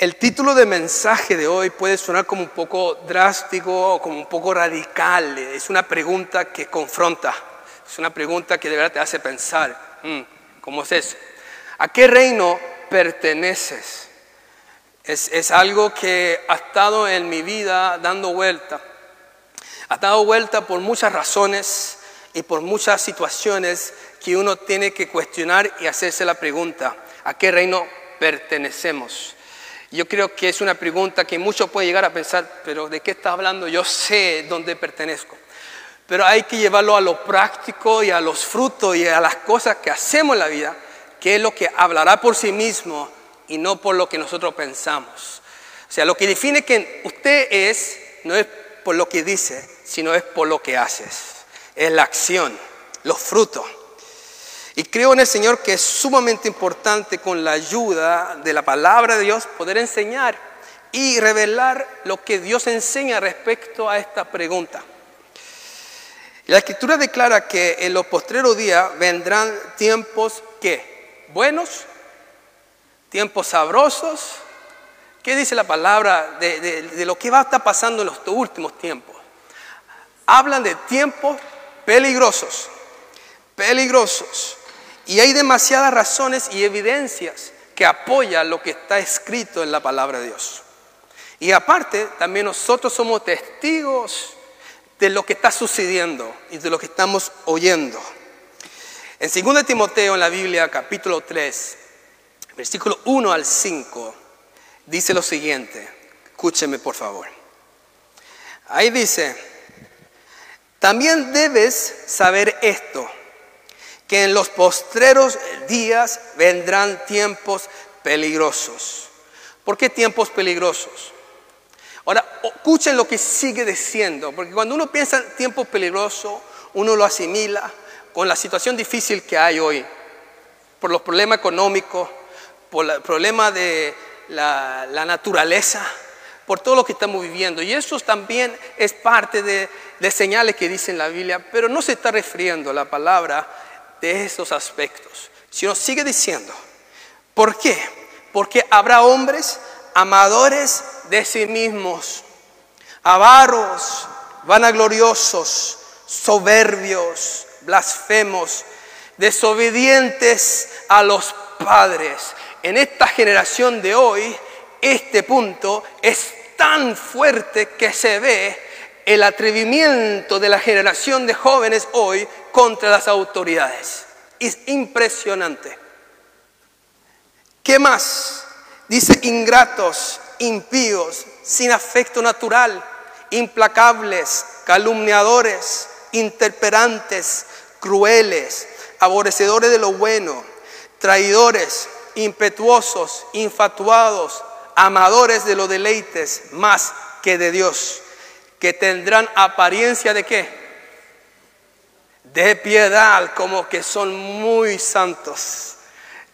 El título de mensaje de hoy puede sonar como un poco drástico o como un poco radical. Es una pregunta que confronta. Es una pregunta que de verdad te hace pensar. Mm, ¿Cómo es eso? ¿A qué reino perteneces? Es, es algo que ha estado en mi vida dando vuelta. Ha dado vuelta por muchas razones y por muchas situaciones que uno tiene que cuestionar y hacerse la pregunta, ¿a qué reino pertenecemos? Yo creo que es una pregunta que muchos pueden llegar a pensar, pero ¿de qué está hablando? Yo sé dónde pertenezco. Pero hay que llevarlo a lo práctico y a los frutos y a las cosas que hacemos en la vida, que es lo que hablará por sí mismo y no por lo que nosotros pensamos. O sea, lo que define quién usted es no es por lo que dice, sino es por lo que haces. Es la acción, los frutos. Y creo en el Señor que es sumamente importante con la ayuda de la palabra de Dios poder enseñar y revelar lo que Dios enseña respecto a esta pregunta. La escritura declara que en los postreros días vendrán tiempos que buenos, tiempos sabrosos. ¿Qué dice la palabra de, de lo que va a estar pasando en los últimos tiempos? Hablan de tiempos peligrosos, peligrosos. Y hay demasiadas razones y evidencias que apoyan lo que está escrito en la palabra de Dios. Y aparte, también nosotros somos testigos de lo que está sucediendo y de lo que estamos oyendo. En 2 Timoteo, en la Biblia, capítulo 3, versículo 1 al 5, dice lo siguiente. Escúcheme, por favor. Ahí dice, también debes saber esto que en los postreros días vendrán tiempos peligrosos. ¿Por qué tiempos peligrosos? Ahora, escuchen lo que sigue diciendo, porque cuando uno piensa en tiempos peligrosos, uno lo asimila con la situación difícil que hay hoy, por los problemas económicos, por el problema de la, la naturaleza, por todo lo que estamos viviendo. Y eso también es parte de, de señales que dice en la Biblia, pero no se está refiriendo la palabra de esos aspectos, sino sigue diciendo, ¿por qué? Porque habrá hombres amadores de sí mismos, avaros, vanagloriosos, soberbios, blasfemos, desobedientes a los padres. En esta generación de hoy, este punto es tan fuerte que se ve el atrevimiento de la generación de jóvenes hoy contra las autoridades. Es impresionante. ¿Qué más? Dice ingratos, impíos, sin afecto natural, implacables, calumniadores, interperantes, crueles, aborrecedores de lo bueno, traidores, impetuosos, infatuados, amadores de los deleites más que de Dios, que tendrán apariencia de qué? De piedad, como que son muy santos,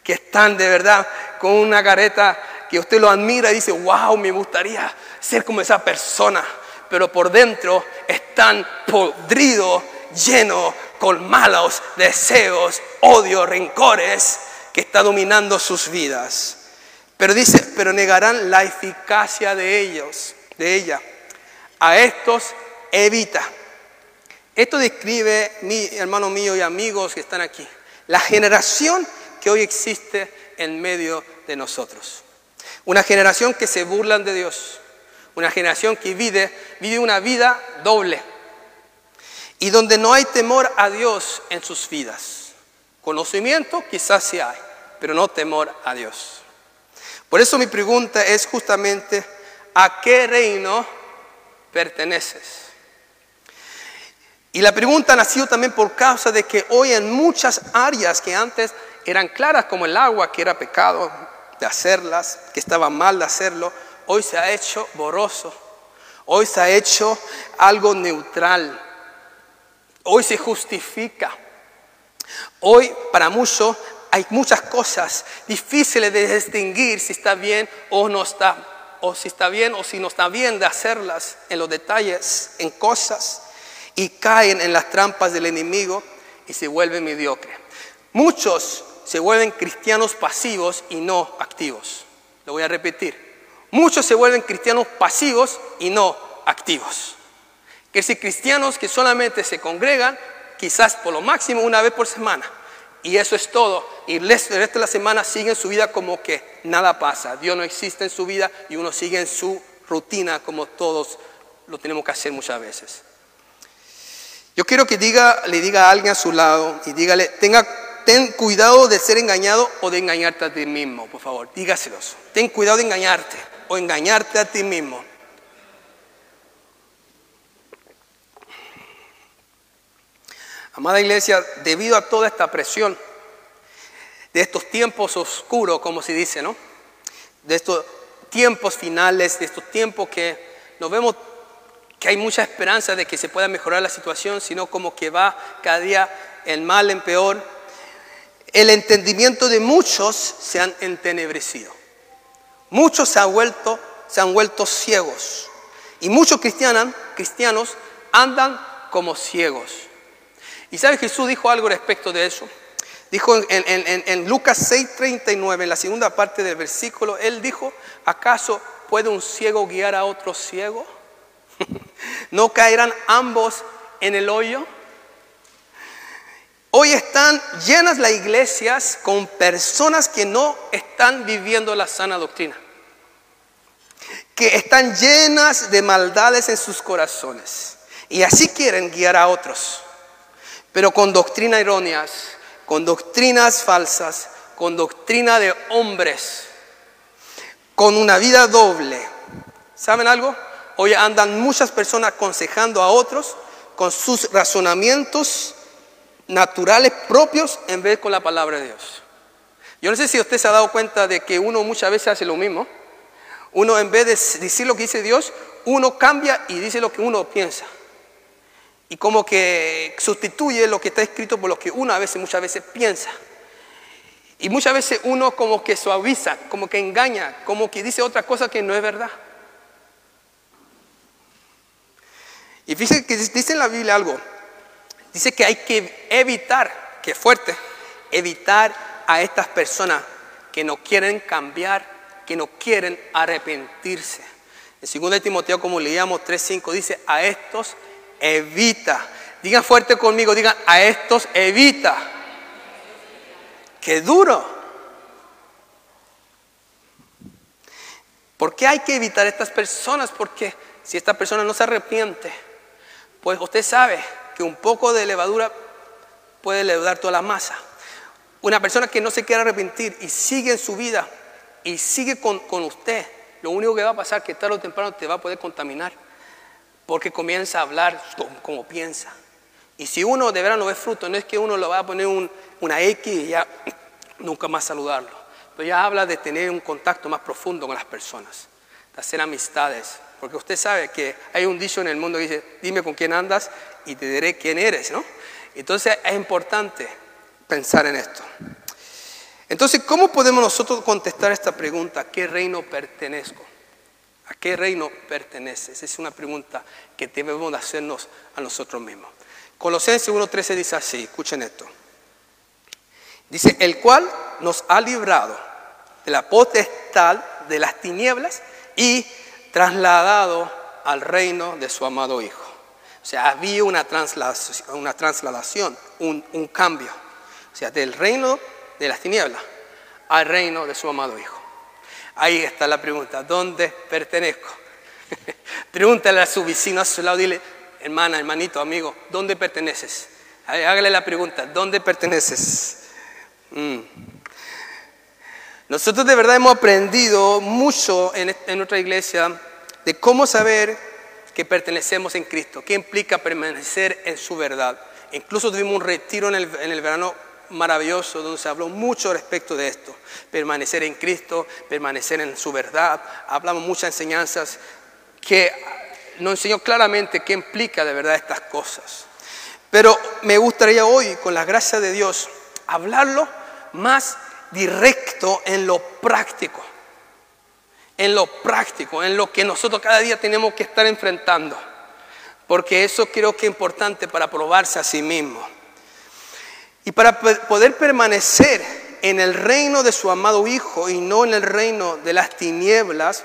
que están de verdad con una careta que usted lo admira y dice, wow, me gustaría ser como esa persona, pero por dentro están podridos, llenos con malos deseos, odio, rencores que está dominando sus vidas. Pero dice, pero negarán la eficacia de ellos, de ella. A estos evita. Esto describe, mi hermano mío y amigos que están aquí, la generación que hoy existe en medio de nosotros. Una generación que se burlan de Dios, una generación que vive, vive una vida doble y donde no hay temor a Dios en sus vidas. Conocimiento quizás sí hay, pero no temor a Dios. Por eso mi pregunta es justamente, ¿a qué reino perteneces? Y la pregunta ha nacido también por causa de que hoy en muchas áreas que antes eran claras como el agua, que era pecado de hacerlas, que estaba mal de hacerlo, hoy se ha hecho borroso, hoy se ha hecho algo neutral, hoy se justifica. Hoy para muchos hay muchas cosas difíciles de distinguir si está bien o no está, o si está bien o si no está bien de hacerlas en los detalles, en cosas y caen en las trampas del enemigo y se vuelven mediocres. Muchos se vuelven cristianos pasivos y no activos. Lo voy a repetir. Muchos se vuelven cristianos pasivos y no activos. Que si cristianos que solamente se congregan, quizás por lo máximo una vez por semana, y eso es todo. Y el resto de la semana siguen su vida como que nada pasa. Dios no existe en su vida y uno sigue en su rutina como todos lo tenemos que hacer muchas veces. Yo quiero que diga, le diga a alguien a su lado y dígale, tenga, ten cuidado de ser engañado o de engañarte a ti mismo, por favor. Dígaselos. Ten cuidado de engañarte o engañarte a ti mismo. Amada iglesia, debido a toda esta presión de estos tiempos oscuros, como se dice, ¿no? De estos tiempos finales, de estos tiempos que nos vemos que hay mucha esperanza de que se pueda mejorar la situación, sino como que va cada día el mal en peor. El entendimiento de muchos se han entenebrecido. Muchos se han vuelto, se han vuelto ciegos. Y muchos cristianos, cristianos andan como ciegos. Y sabe, Jesús dijo algo respecto de eso. Dijo en, en, en Lucas 6:39, en la segunda parte del versículo, Él dijo, ¿acaso puede un ciego guiar a otro ciego? ¿No caerán ambos en el hoyo? Hoy están llenas las iglesias con personas que no están viviendo la sana doctrina, que están llenas de maldades en sus corazones y así quieren guiar a otros pero con doctrinas erróneas, con doctrinas falsas, con doctrina de hombres, con una vida doble. ¿Saben algo? Hoy andan muchas personas aconsejando a otros con sus razonamientos naturales propios en vez con la palabra de Dios. Yo no sé si usted se ha dado cuenta de que uno muchas veces hace lo mismo. Uno en vez de decir lo que dice Dios, uno cambia y dice lo que uno piensa y como que sustituye lo que está escrito por lo que uno a veces, muchas veces piensa. Y muchas veces uno como que suaviza, como que engaña, como que dice otra cosa que no es verdad. Y fíjense que dice en la Biblia algo. Dice que hay que evitar, que fuerte, evitar a estas personas que no quieren cambiar, que no quieren arrepentirse. En 2 Timoteo, como leíamos 3.5, dice, a estos evita. Digan fuerte conmigo, digan a estos evita. Qué duro. ¿Por qué hay que evitar a estas personas? Porque si esta persona no se arrepiente, pues usted sabe que un poco de levadura puede leudar toda la masa. Una persona que no se quiere arrepentir y sigue en su vida y sigue con, con usted, lo único que va a pasar es que tarde o temprano te va a poder contaminar porque comienza a hablar como, piensa. Y si uno de verdad no ve fruto, no es que uno lo va a poner una X y ya nunca más saludarlo. Pero ya habla de tener un contacto más profundo con las personas, hacer amistades. Porque usted sabe que hay un dicho en el mundo que dice, dime con quién andas y te diré quién eres, ¿no? Entonces es importante pensar en esto. Entonces, ¿cómo podemos nosotros contestar esta pregunta? ¿A qué reino pertenezco? ¿A qué reino perteneces? Es una pregunta que debemos hacernos a nosotros mismos. Colosenses 1.13 dice así, escuchen esto. Dice, el cual nos ha librado de la potestad de las tinieblas y trasladado al reino de su amado Hijo. O sea, había una trasladación, una trasladación un, un cambio. O sea, del reino de las tinieblas al reino de su amado Hijo. Ahí está la pregunta, ¿dónde pertenezco? Pregúntale a su vecino a su lado, dile, hermana, hermanito, amigo, ¿dónde perteneces? Hágale la pregunta, ¿dónde perteneces? Mm. Nosotros de verdad hemos aprendido mucho en, nuestra iglesia de cómo saber que pertenecemos en Cristo, qué implica permanecer en su verdad. Incluso tuvimos un retiro en el, verano maravilloso donde se habló mucho respecto de esto. Permanecer en Cristo, permanecer en su verdad. Hablamos muchas enseñanzas que nos enseñó claramente qué implica de verdad estas cosas. Pero me gustaría hoy, con la gracia de Dios, hablarlo más directo en lo práctico. En lo práctico, en lo que nosotros cada día tenemos que estar enfrentando. Porque eso creo que es importante para probarse a sí mismo. Y para poder permanecer en el reino de su amado Hijo y no en el reino de las tinieblas,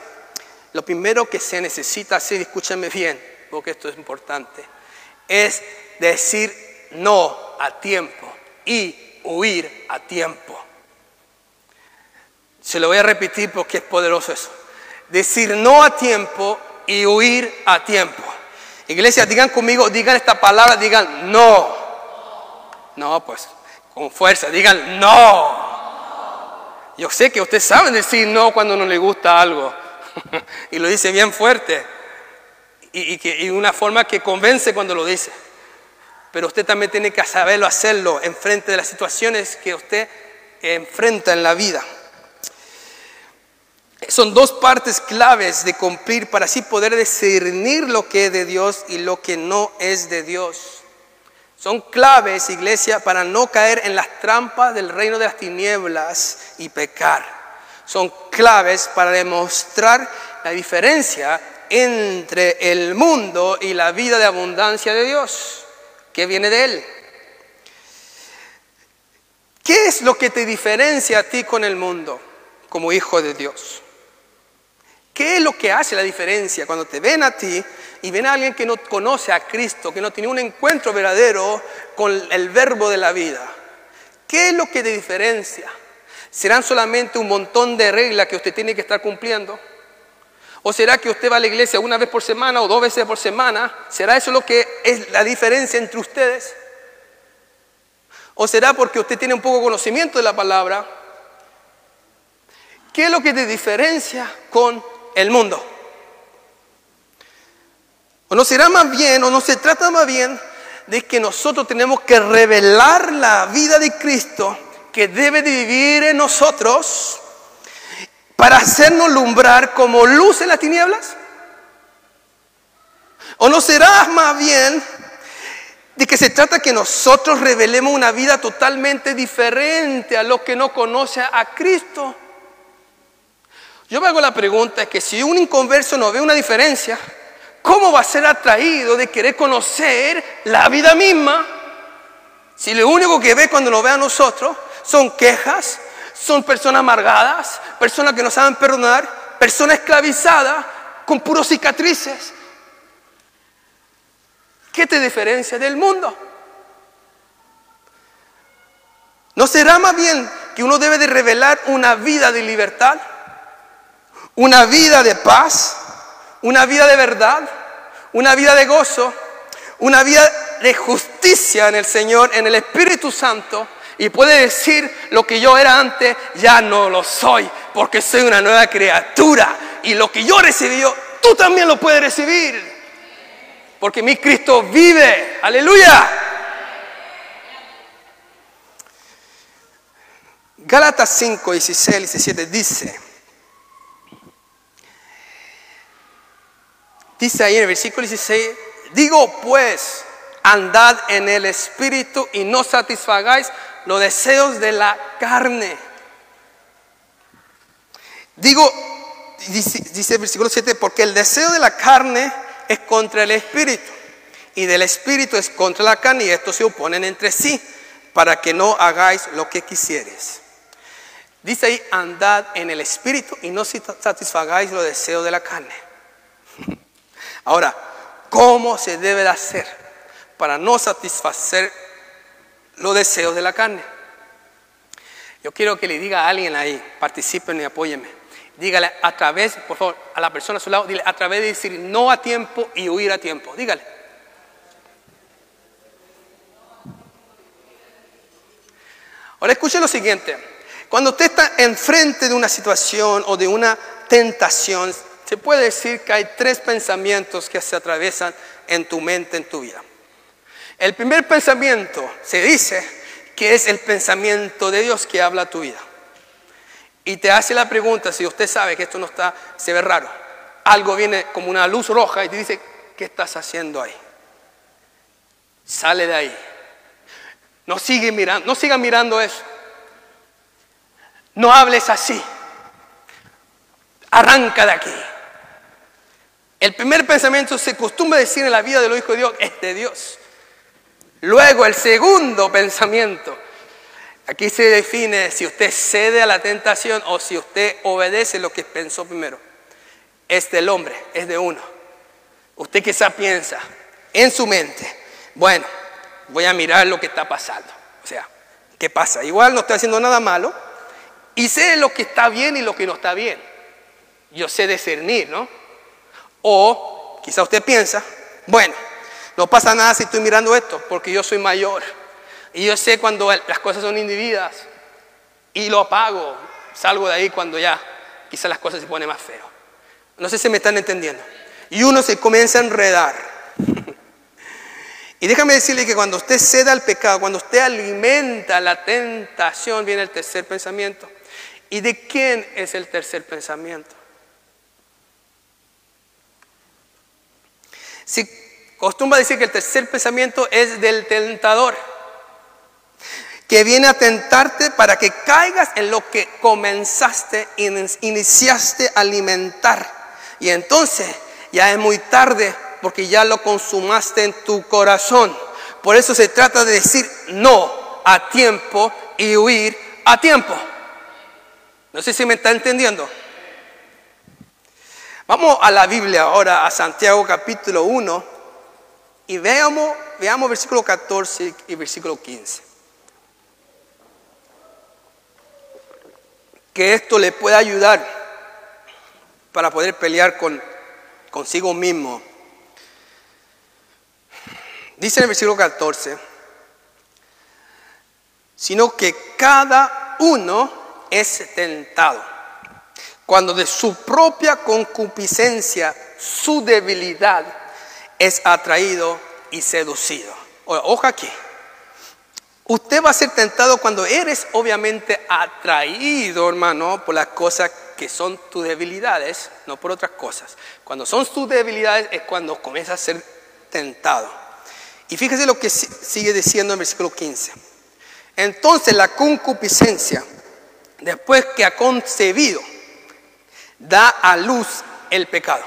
lo primero que se necesita hacer, escúchame bien, porque esto es importante, es decir no a tiempo y huir a tiempo. Se lo voy a repetir porque es poderoso eso. Decir no a tiempo y huir a tiempo. Iglesia, digan conmigo, digan esta palabra, digan no. No, pues con fuerza, digan no. Yo sé que ustedes saben decir no cuando no le gusta algo. y lo dice bien fuerte. Y, y, una forma que convence cuando lo dice. Pero usted también tiene que saberlo hacerlo en frente de las situaciones que usted enfrenta en la vida. Son dos partes claves de cumplir para así poder discernir lo que es de Dios y lo que no es de Dios. Son claves, iglesia, para no caer en las trampas del reino de las tinieblas y pecar. Son claves para demostrar la diferencia entre el mundo y la vida de abundancia de Dios, que viene de Él. ¿Qué es lo que te diferencia a ti con el mundo como hijo de Dios? ¿Qué es lo que hace la diferencia cuando te ven a ti y ven a alguien que no conoce a Cristo, que no tiene un encuentro verdadero con el verbo de la vida? ¿Qué es lo que te diferencia? ¿Serán solamente un montón de reglas que usted tiene que estar cumpliendo? ¿O será que usted va a la iglesia una vez por semana o dos veces por semana? ¿Será eso lo que es la diferencia entre ustedes? ¿O será porque usted tiene un poco de conocimiento de la palabra? ¿Qué es lo que te diferencia con el mundo. O no será más bien, o no se trata más bien de que nosotros tenemos que revelar la vida de Cristo que debe de vivir en nosotros para hacernos lumbrar como luz en las tinieblas. ¿O no será más bien de que se trata que nosotros revelemos una vida totalmente diferente a los que no conocen a Cristo? Yo me hago la pregunta, que si un inconverso no ve una diferencia, ¿cómo va a ser atraído de querer conocer la vida misma? Si lo único que ve cuando nos ve a nosotros son quejas, son personas amargadas, personas que no saben perdonar, personas esclavizadas con puros cicatrices. ¿Qué te diferencia del mundo? ¿No será más bien que uno debe de revelar una vida de libertad? Una vida de paz, una vida de verdad, una vida de gozo, una vida de justicia en el Señor, en el Espíritu Santo, y puede decir lo que yo era antes, ya no lo soy, porque soy una nueva criatura, y lo que yo recibí, tú también lo puedes recibir, porque mi Cristo vive, aleluya. Gálatas 5, 16, 17 dice, Dice ahí en el versículo 16, digo pues, andad en el Espíritu y no satisfagáis los deseos de la carne. Digo, dice, el versículo 7, porque el deseo de la carne es contra el Espíritu y del Espíritu es contra la carne y estos se oponen entre sí para que no hagáis lo que quisieres. Dice ahí, andad en el Espíritu y no satisfagáis los deseos de la carne. Ahora, ¿cómo se debe de hacer para no satisfacer los deseos de la carne? Yo quiero que le diga a alguien ahí, participen y apóyenme. Dígale a través, por favor, a la persona a su lado, dile a través de decir no a tiempo y huir a tiempo. Dígale. Ahora escuche lo siguiente. Cuando usted está enfrente de una situación o de una tentación, se puede decir que hay tres pensamientos que se atraviesan en tu mente, en tu vida. El primer pensamiento se dice que es el pensamiento de Dios que habla a tu vida. Y te hace la pregunta, si usted sabe que esto no está, se ve raro, algo viene como una luz roja y te dice, ¿qué estás haciendo ahí? Sale de ahí. No sigue mirando, no siga mirando eso. No hables así. Arranca de aquí. El primer pensamiento se acostumbra decir en la vida de los hijos de Dios es de Dios. Luego el segundo pensamiento, aquí se define si usted cede a la tentación o si usted obedece lo que pensó primero. es del hombre, es de uno. Usted quizá piensa en su mente, bueno, voy a mirar lo que está pasando. O sea, ¿qué pasa? Igual no estoy haciendo nada malo y sé lo que está bien y lo que no está bien. Yo sé discernir, ¿no? O quizá usted piensa, bueno, no pasa nada si estoy mirando esto, porque yo soy mayor. Y yo sé cuando las cosas son individuas. Y lo apago. Salgo de ahí cuando ya quizá las cosas se ponen más feo. No sé si me están entendiendo. Y uno se comienza a enredar. y déjame decirle que cuando usted ceda al pecado, cuando usted alimenta la tentación, viene el tercer pensamiento. ¿Y de quién es el tercer pensamiento? Si Costumbra decir que el tercer pensamiento es del tentador, que viene a tentarte para que caigas en lo que comenzaste, iniciaste a alimentar. Y entonces ya es muy tarde porque ya lo consumaste en tu corazón. Por eso se trata de decir no a tiempo y huir a tiempo. No sé si me está entendiendo. Vamos a la Biblia ahora, a Santiago capítulo 1. Y veamos, veamos versículo 14 y versículo 15. Que esto le pueda ayudar para poder pelear con, consigo mismo. Dice en el versículo 14, sino que cada uno es tentado cuando de su propia concupiscencia, su debilidad, es atraído y seducido. Ojo aquí. Usted va a ser tentado cuando eres obviamente atraído, hermano, por las cosas que son tus debilidades, no por otras cosas. Cuando son tus debilidades es cuando comienza a ser tentado. Y fíjese lo que sigue diciendo en versículo 15. Entonces la concupiscencia, después que ha concebido, da a luz el pecado.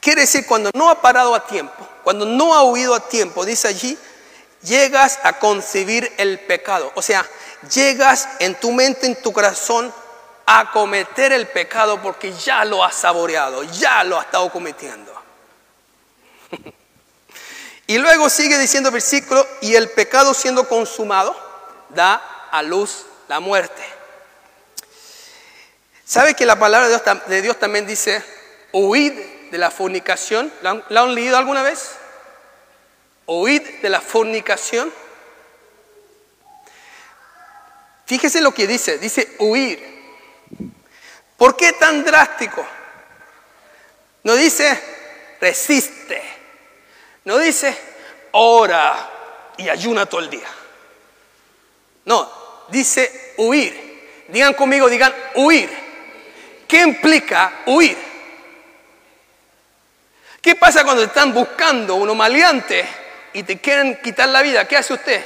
Quiere decir, cuando no ha parado a tiempo, cuando no ha huido a tiempo, dice allí, llegas a concebir el pecado. O sea, llegas en tu mente, en tu corazón, a cometer el pecado porque ya lo has saboreado, ya lo has estado cometiendo. y luego sigue diciendo el versículo, y el pecado siendo consumado, da a luz la muerte. ¿Sabe que la palabra de Dios, también dice, huid de la fornicación. ¿La han, leído alguna vez? Oíd de la fornicación. Fíjese lo que dice, dice huir. ¿Por qué tan drástico? No dice resiste, no dice ora y ayuna todo el día. No, dice huir. Digan conmigo, digan huir. ¿Qué implica huir? ¿Qué pasa cuando te están buscando uno maleante y te quieren quitar la vida? ¿Qué hace usted?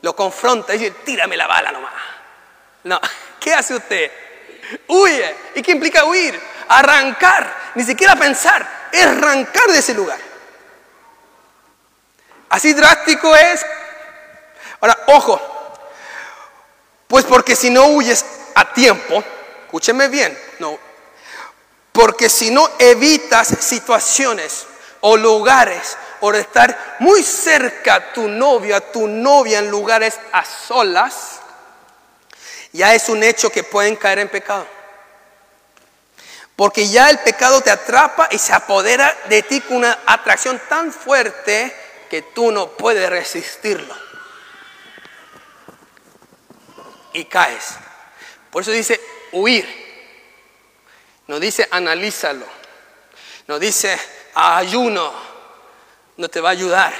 Lo confronta y dice, tírame la bala nomás. No, ¿qué hace usted? Huye. ¿Y qué implica huir? Arrancar, ni siquiera pensar, es arrancar de ese lugar. Así drástico es. Ahora, ojo, pues porque si no huyes a tiempo, escúcheme bien, no, porque si no evitas situaciones o lugares o estar muy cerca a tu novio, a tu novia en lugares a solas, ya es un hecho que pueden caer en pecado. Porque ya el pecado te atrapa y se apodera de ti con una atracción tan fuerte que tú no puedes resistirlo. Y caes. Por eso dice huir. No dice analízalo. No dice ayuno. No te va a ayudar.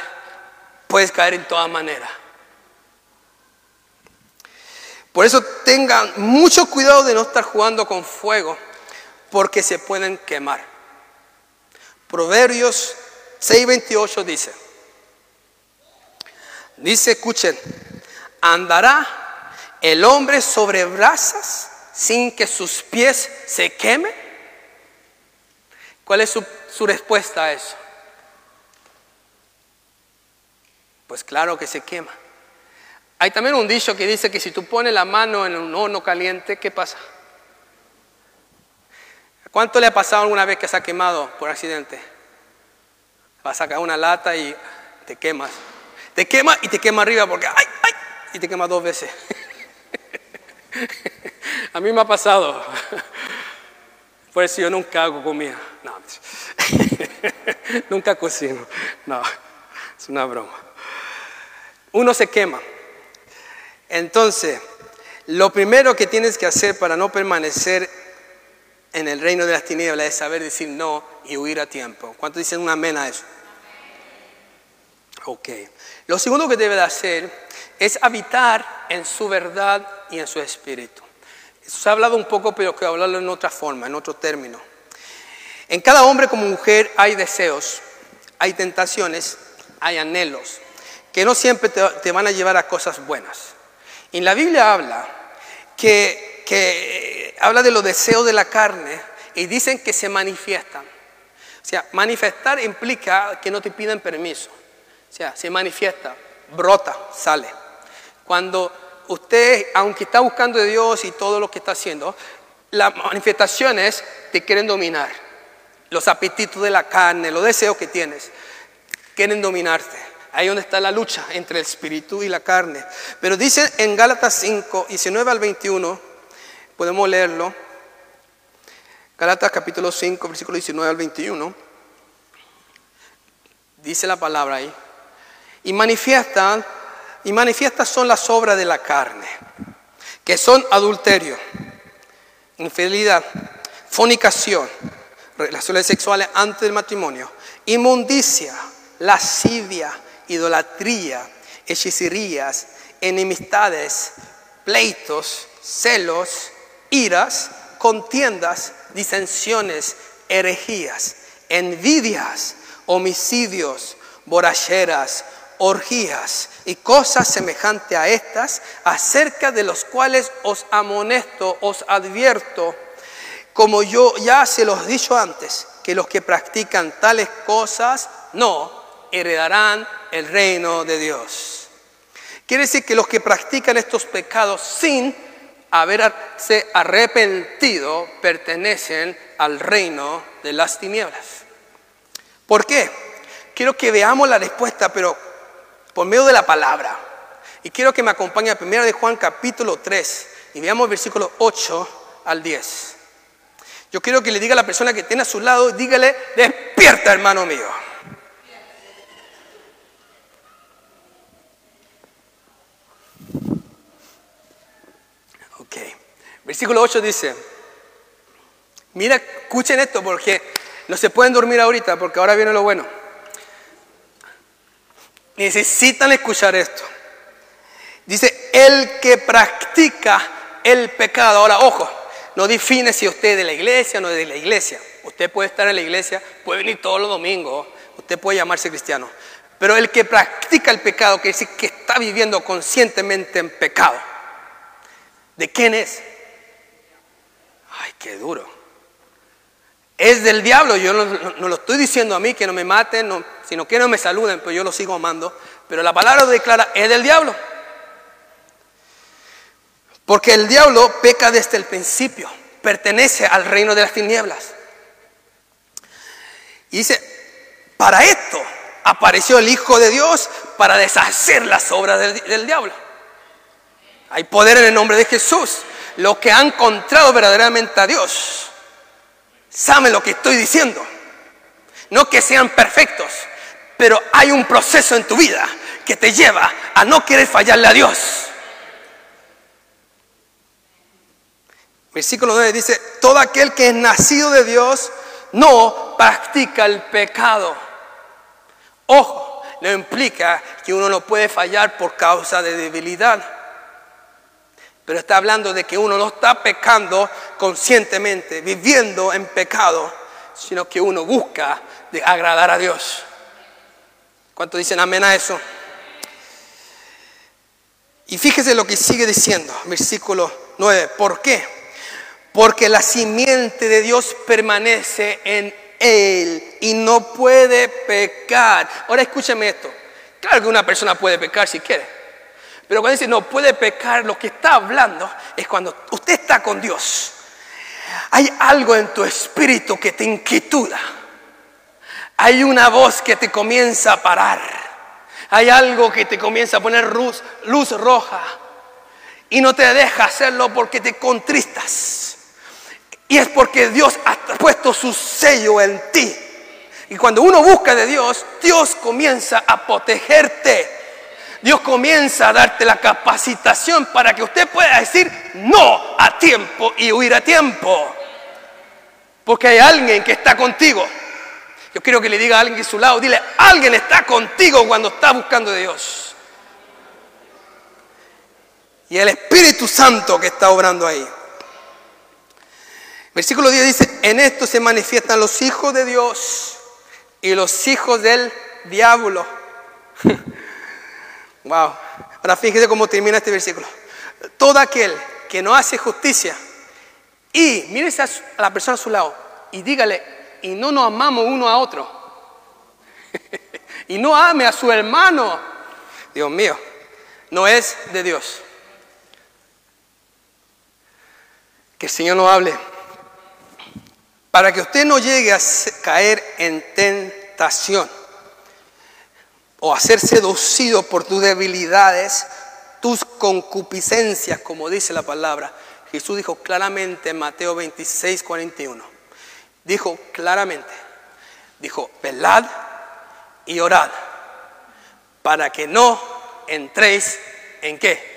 Puedes caer en toda manera. Por eso tengan mucho cuidado de no estar jugando con fuego, porque se pueden quemar. Proverbios 6:28 dice, dice, escuchen, andará el hombre sobre brasas sin que sus pies se quemen? ¿Cuál es su, respuesta a eso? Pues claro que se quema. Hay también un dicho que dice que si tú pones la mano en un horno caliente, ¿qué pasa? ¿Cuánto le ha pasado alguna vez que se ha quemado por accidente? Vas a sacar una lata y te quemas. Te quema y te quema arriba porque ¡ay, ay! Y te quema dos veces. a mí me ha pasado. Por eso yo nunca hago comida. No, nunca cocino. No, es una broma. Uno se quema. Entonces, lo primero que tienes que hacer para no permanecer en el reino de las tinieblas es saber decir no y huir a tiempo. ¿Cuántos dicen un amén a eso? Ok. Lo segundo que debe de hacer es habitar en su verdad y en su espíritu. Eso se ha hablado un poco, pero quiero hablarlo en otra forma, en otro término. En cada hombre como mujer hay deseos, hay tentaciones, hay anhelos, que no siempre te, van a llevar a cosas buenas. Y la Biblia habla que, que habla de los deseos de la carne y dicen que se manifiestan. O sea, manifestar implica que no te piden permiso. O sea, se manifiesta, brota, sale. Cuando usted, aunque está buscando a Dios y todo lo que está haciendo, las manifestaciones te quieren dominar. Los apetitos de la carne, los deseos que tienes, quieren dominarte. Ahí donde está la lucha entre el espíritu y la carne. Pero dice en Gálatas 5, 19 al 21, podemos leerlo. Gálatas capítulo 5, versículo 19 al 21. Dice la palabra ahí. Y manifiestan, y manifiestas son las obras de la carne, que son adulterio, infidelidad, fornicación, relaciones sexuales antes del matrimonio, inmundicia, lascivia, idolatría, hechicerías, enemistades, pleitos, celos, iras, contiendas, disensiones, herejías, envidias, homicidios, borracheras, orgías y cosas semejantes a estas, acerca de los cuales os amonesto, os advierto, como yo ya se los he dicho antes, que los que practican tales cosas no heredarán el reino de Dios. Quiere decir que los que practican estos pecados sin haberse arrepentido pertenecen al reino de las tinieblas. ¿Por qué? Quiero que veamos la respuesta, pero por medio de la palabra. Y quiero que me acompañe a 1 de Juan capítulo 3 y veamos versículo 8 al 10. Yo quiero que le diga a la persona que tiene a su lado, dígale, despierta hermano mío. Ok, versículo 8 dice, mira, escuchen esto porque no se pueden dormir ahorita porque ahora viene lo bueno. Necesitan escuchar esto. Dice, el que practica el pecado. Ahora, ojo, no define si usted es de la iglesia o no es de la iglesia. Usted puede estar en la iglesia, puede venir todos los domingos, usted puede llamarse cristiano. Pero el que practica el pecado quiere decir que está viviendo conscientemente en pecado. ¿De quién es? Ay, qué duro es del diablo. Yo no, lo estoy diciendo a mí que no me maten, sino que no me saluden, pero yo lo sigo amando. Pero la palabra declara, es del diablo. Porque el diablo peca desde el principio, pertenece al reino de las tinieblas. Y dice, para esto apareció el Hijo de Dios para deshacer las obras del, del diablo. Hay poder en el nombre de Jesús. Los que han encontrado verdaderamente a Dios saben lo que estoy diciendo. No que sean perfectos, pero hay un proceso en tu vida que te lleva a no querer fallarle a Dios. Versículo 9 dice, todo aquel que es nacido de Dios no practica el pecado. Ojo, no implica que uno no puede fallar por causa de debilidad. Pero está hablando de que uno no está pecando conscientemente, viviendo en pecado, sino que uno busca de agradar a Dios. ¿Cuántos dicen amén a eso? Y fíjese lo que sigue diciendo, versículo 9. ¿Por qué? Porque la simiente de Dios permanece en él y no puede pecar. Ahora escúcheme esto. Claro que una persona puede pecar si quiere. Pero cuando dice no puede pecar, lo que está hablando es cuando usted está con Dios. Hay algo en tu espíritu que te inquietuda. Hay una voz que te comienza a parar. Hay algo que te comienza a poner luz, luz roja y no te deja hacerlo porque te contristas. Y es porque Dios ha puesto su sello en ti. Y cuando uno busca de Dios, Dios comienza a protegerte. Dios comienza a darte la capacitación para que usted pueda decir no a tiempo y huir a tiempo. Porque hay alguien que está contigo. Yo quiero que le diga a alguien que a su lado, dile, alguien está contigo cuando está buscando de Dios. Y el Espíritu Santo que está obrando ahí. Versículo 10 dice, en esto se manifiestan los hijos de Dios y los hijos del diablo. wow. Ahora fíjese cómo termina este versículo. Todo aquel que no hace justicia y mírese a la persona a su lado y dígale, y no nos amamos uno a otro. y no ame a su hermano. Dios mío, no es de Dios. Que el Señor nos hable. Para que usted no llegue a caer en tentación o a ser seducido por tus debilidades, tus concupiscencias, como dice la palabra. Jesús dijo claramente en Mateo 26, 41. Dijo claramente, dijo, velad y orad para que no entréis en qué?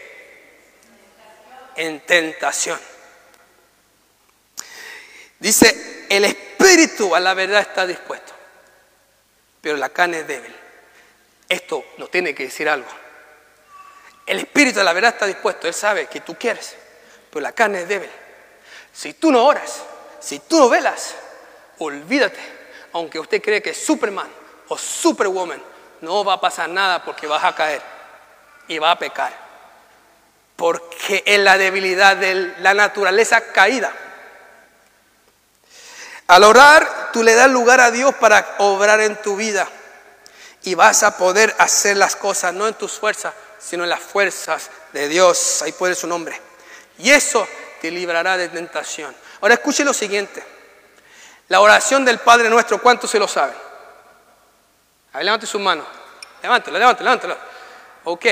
En tentación. Dice, el espíritu a la verdad está dispuesto, pero la carne es débil. Esto no tiene que decir algo. El espíritu a la verdad está dispuesto, él sabe que tú quieres, pero la carne es débil. Si tú no oras, si tú no velas, olvídate, aunque usted cree que es Superman o Superwoman, no va a pasar nada porque vas a caer y va a pecar. Porque es la debilidad de la naturaleza caída. Al orar, tú le das lugar a Dios para obrar en tu vida. Y vas a poder hacer las cosas no en tus fuerzas, sino en las fuerzas de Dios. Ahí puede su nombre. Y eso te librará de tentación. Ahora escuche lo siguiente. La oración del Padre nuestro, ¿cuántos se lo saben? A ver, levante su mano. Levántela, levántela, levántela. Ok.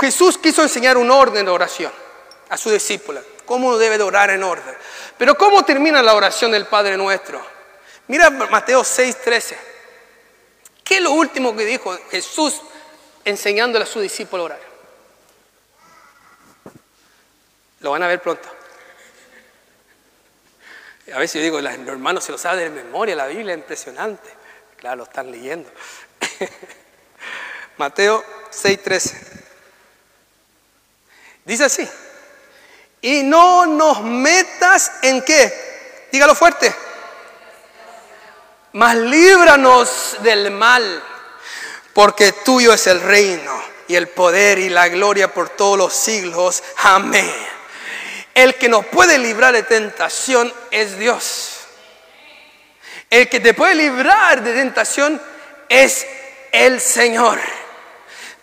Jesús quiso enseñar un orden de oración a su discípula. ¿Cómo debe de orar en orden? Pero ¿cómo termina la oración del Padre nuestro? Mira Mateo 6:13. ¿Qué es lo último que dijo Jesús enseñándole a su discípulo a orar? Lo van a ver pronto. A veces yo digo, los hermanos se lo saben de memoria, la Biblia es impresionante. Claro, lo están leyendo. Mateo 6:13. Dice así. Y no nos metas en qué. Dígalo fuerte. Mas líbranos del mal, porque tuyo es el reino y el poder y la gloria por todos los siglos. Amén. El que nos puede librar de tentación es Dios. El que te puede librar de tentación es el Señor.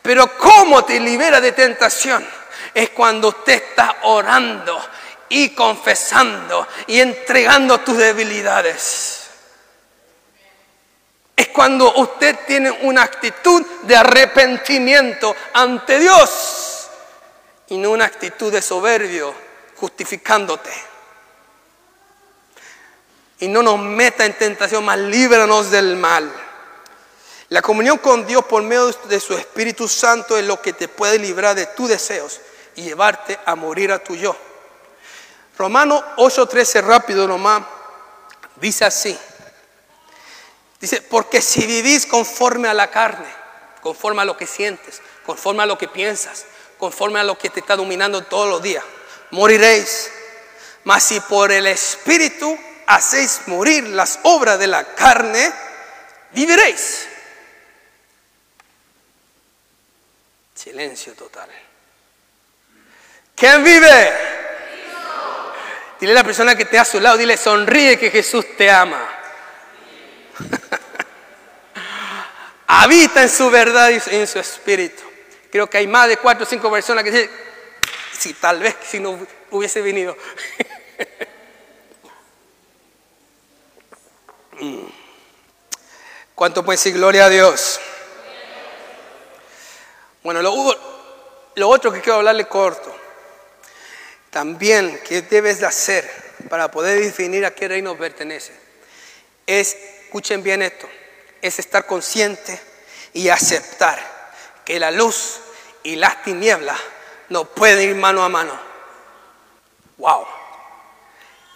Pero ¿cómo te libera de tentación? Es cuando usted está orando y confesando y entregando tus debilidades. Es cuando usted tiene una actitud de arrepentimiento ante Dios y no una actitud de soberbio justificándote. Y no nos meta en tentación, más líbranos del mal. La comunión con Dios por medio de su Espíritu Santo es lo que te puede librar de tus deseos y llevarte a morir a tu yo. Romano 8:13, rápido nomás, dice así. Dice, porque si vivís conforme a la carne, conforme a lo que sientes, conforme a lo que piensas, conforme a lo que te está dominando todos los días, moriréis. Mas si por el Espíritu hacéis morir las obras de la carne, viviréis. Silencio total. ¿Quién vive? Dile a la persona que te a su lado, dile, sonríe que Jesús te ama. Habita en su verdad y en su espíritu. Creo que hay más de cuatro o cinco personas que dicen, si tal vez si no hubiese venido. Mm. ¿Cuánto puede decir gloria a Dios? Bueno, lo, lo otro que quiero hablarle corto, también que debes de hacer para poder definir a qué reino pertenece, es, escuchen bien esto, es estar consciente y aceptar que la luz y las tinieblas no pueden ir mano a mano. Wow.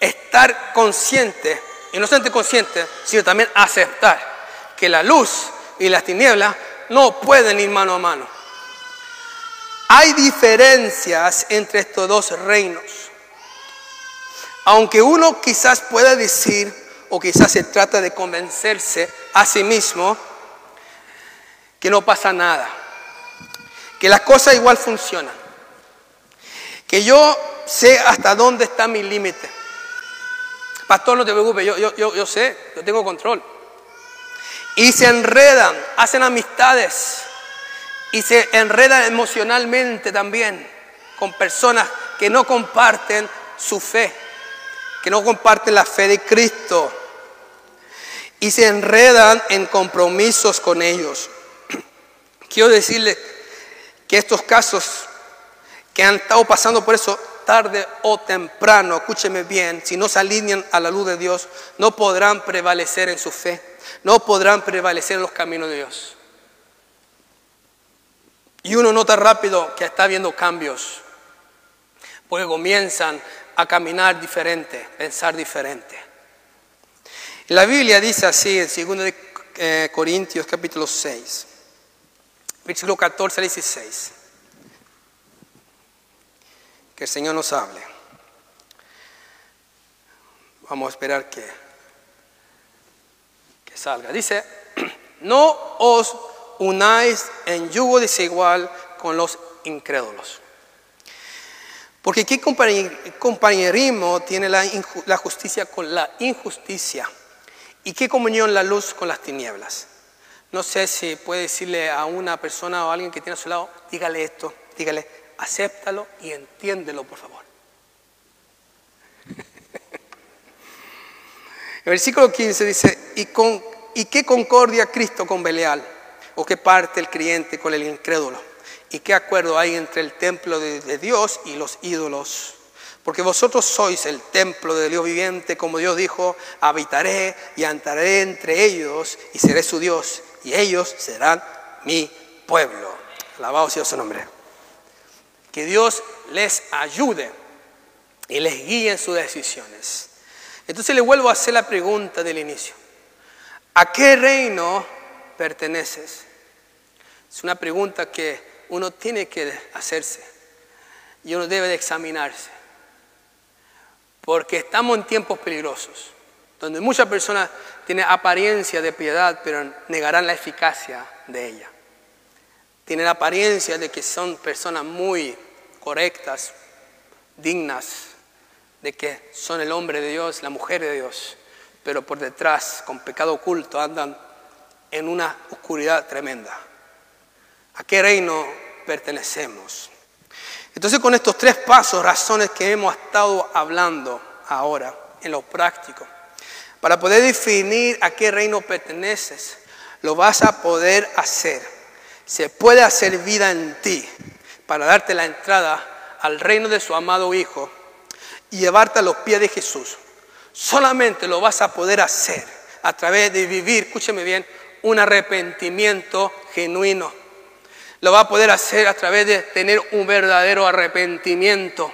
Estar consciente, y no solamente consciente, sino también aceptar que la luz y las tinieblas no pueden ir mano a mano. Hay diferencias entre estos dos reinos. Aunque uno quizás pueda decir, o quizás se trata de convencerse a sí mismo, que no pasa nada, que las cosas igual funcionan, que yo sé hasta dónde está mi límite. Pastor, no te preocupes, yo, yo, yo, yo sé, yo tengo control. Y se enredan, hacen amistades y se enredan emocionalmente también con personas que no comparten su fe, que no comparten la fe de Cristo y se enredan en compromisos con ellos. Quiero decirle que estos casos que han estado pasando por eso tarde o temprano, escúcheme bien, si no se alinean a la luz de Dios, no podrán prevalecer en su fe, no podrán prevalecer en los caminos de Dios. Y uno nota rápido que está habiendo cambios, porque comienzan a caminar diferente, pensar diferente. La Biblia dice así en 2 eh, Corintios capítulo 6, versículo 14 al 16. Que el Señor nos hable. Vamos a esperar que, que salga. Dice, no os unáis en yugo desigual con los incrédulos. Porque ¿qué compañerismo tiene la, justicia con la injusticia? ¿Y qué comunión la luz con las tinieblas? No sé si puede decirle a una persona o a alguien que tiene a su lado, dígale esto, dígale, acéptalo y entiéndelo, por favor. El versículo 15 dice, ¿y, ¿y qué concordia Cristo con Belial? ¿O qué parte el creyente con el incrédulo? ¿Y qué acuerdo hay entre el templo de, Dios y los ídolos? Porque vosotros sois el templo de Dios viviente, como Dios dijo, habitaré y andaré entre ellos y seré su Dios, y ellos serán mi pueblo. Alabado sea su nombre. Que Dios les ayude y les guíe en sus decisiones. Entonces le vuelvo a hacer la pregunta del inicio. ¿A qué reino perteneces? Es una pregunta que uno tiene que hacerse y uno debe de examinarse. Porque estamos en tiempos peligrosos, donde muchas personas tienen apariencia de piedad, pero negarán la eficacia de ella. Tienen apariencia de que son personas muy correctas, dignas, de que son el hombre de Dios, la mujer de Dios, pero por detrás, con pecado oculto, andan en una oscuridad tremenda. ¿A qué reino pertenecemos? Entonces con estos tres pasos, razones que hemos estado hablando ahora en lo práctico, para poder definir a qué reino perteneces, lo vas a poder hacer. Se puede hacer vida en ti para darte la entrada al reino de su amado Hijo y llevarte a los pies de Jesús. Solamente lo vas a poder hacer a través de vivir, escúcheme bien, un arrepentimiento genuino lo va a poder hacer a través de tener un verdadero arrepentimiento.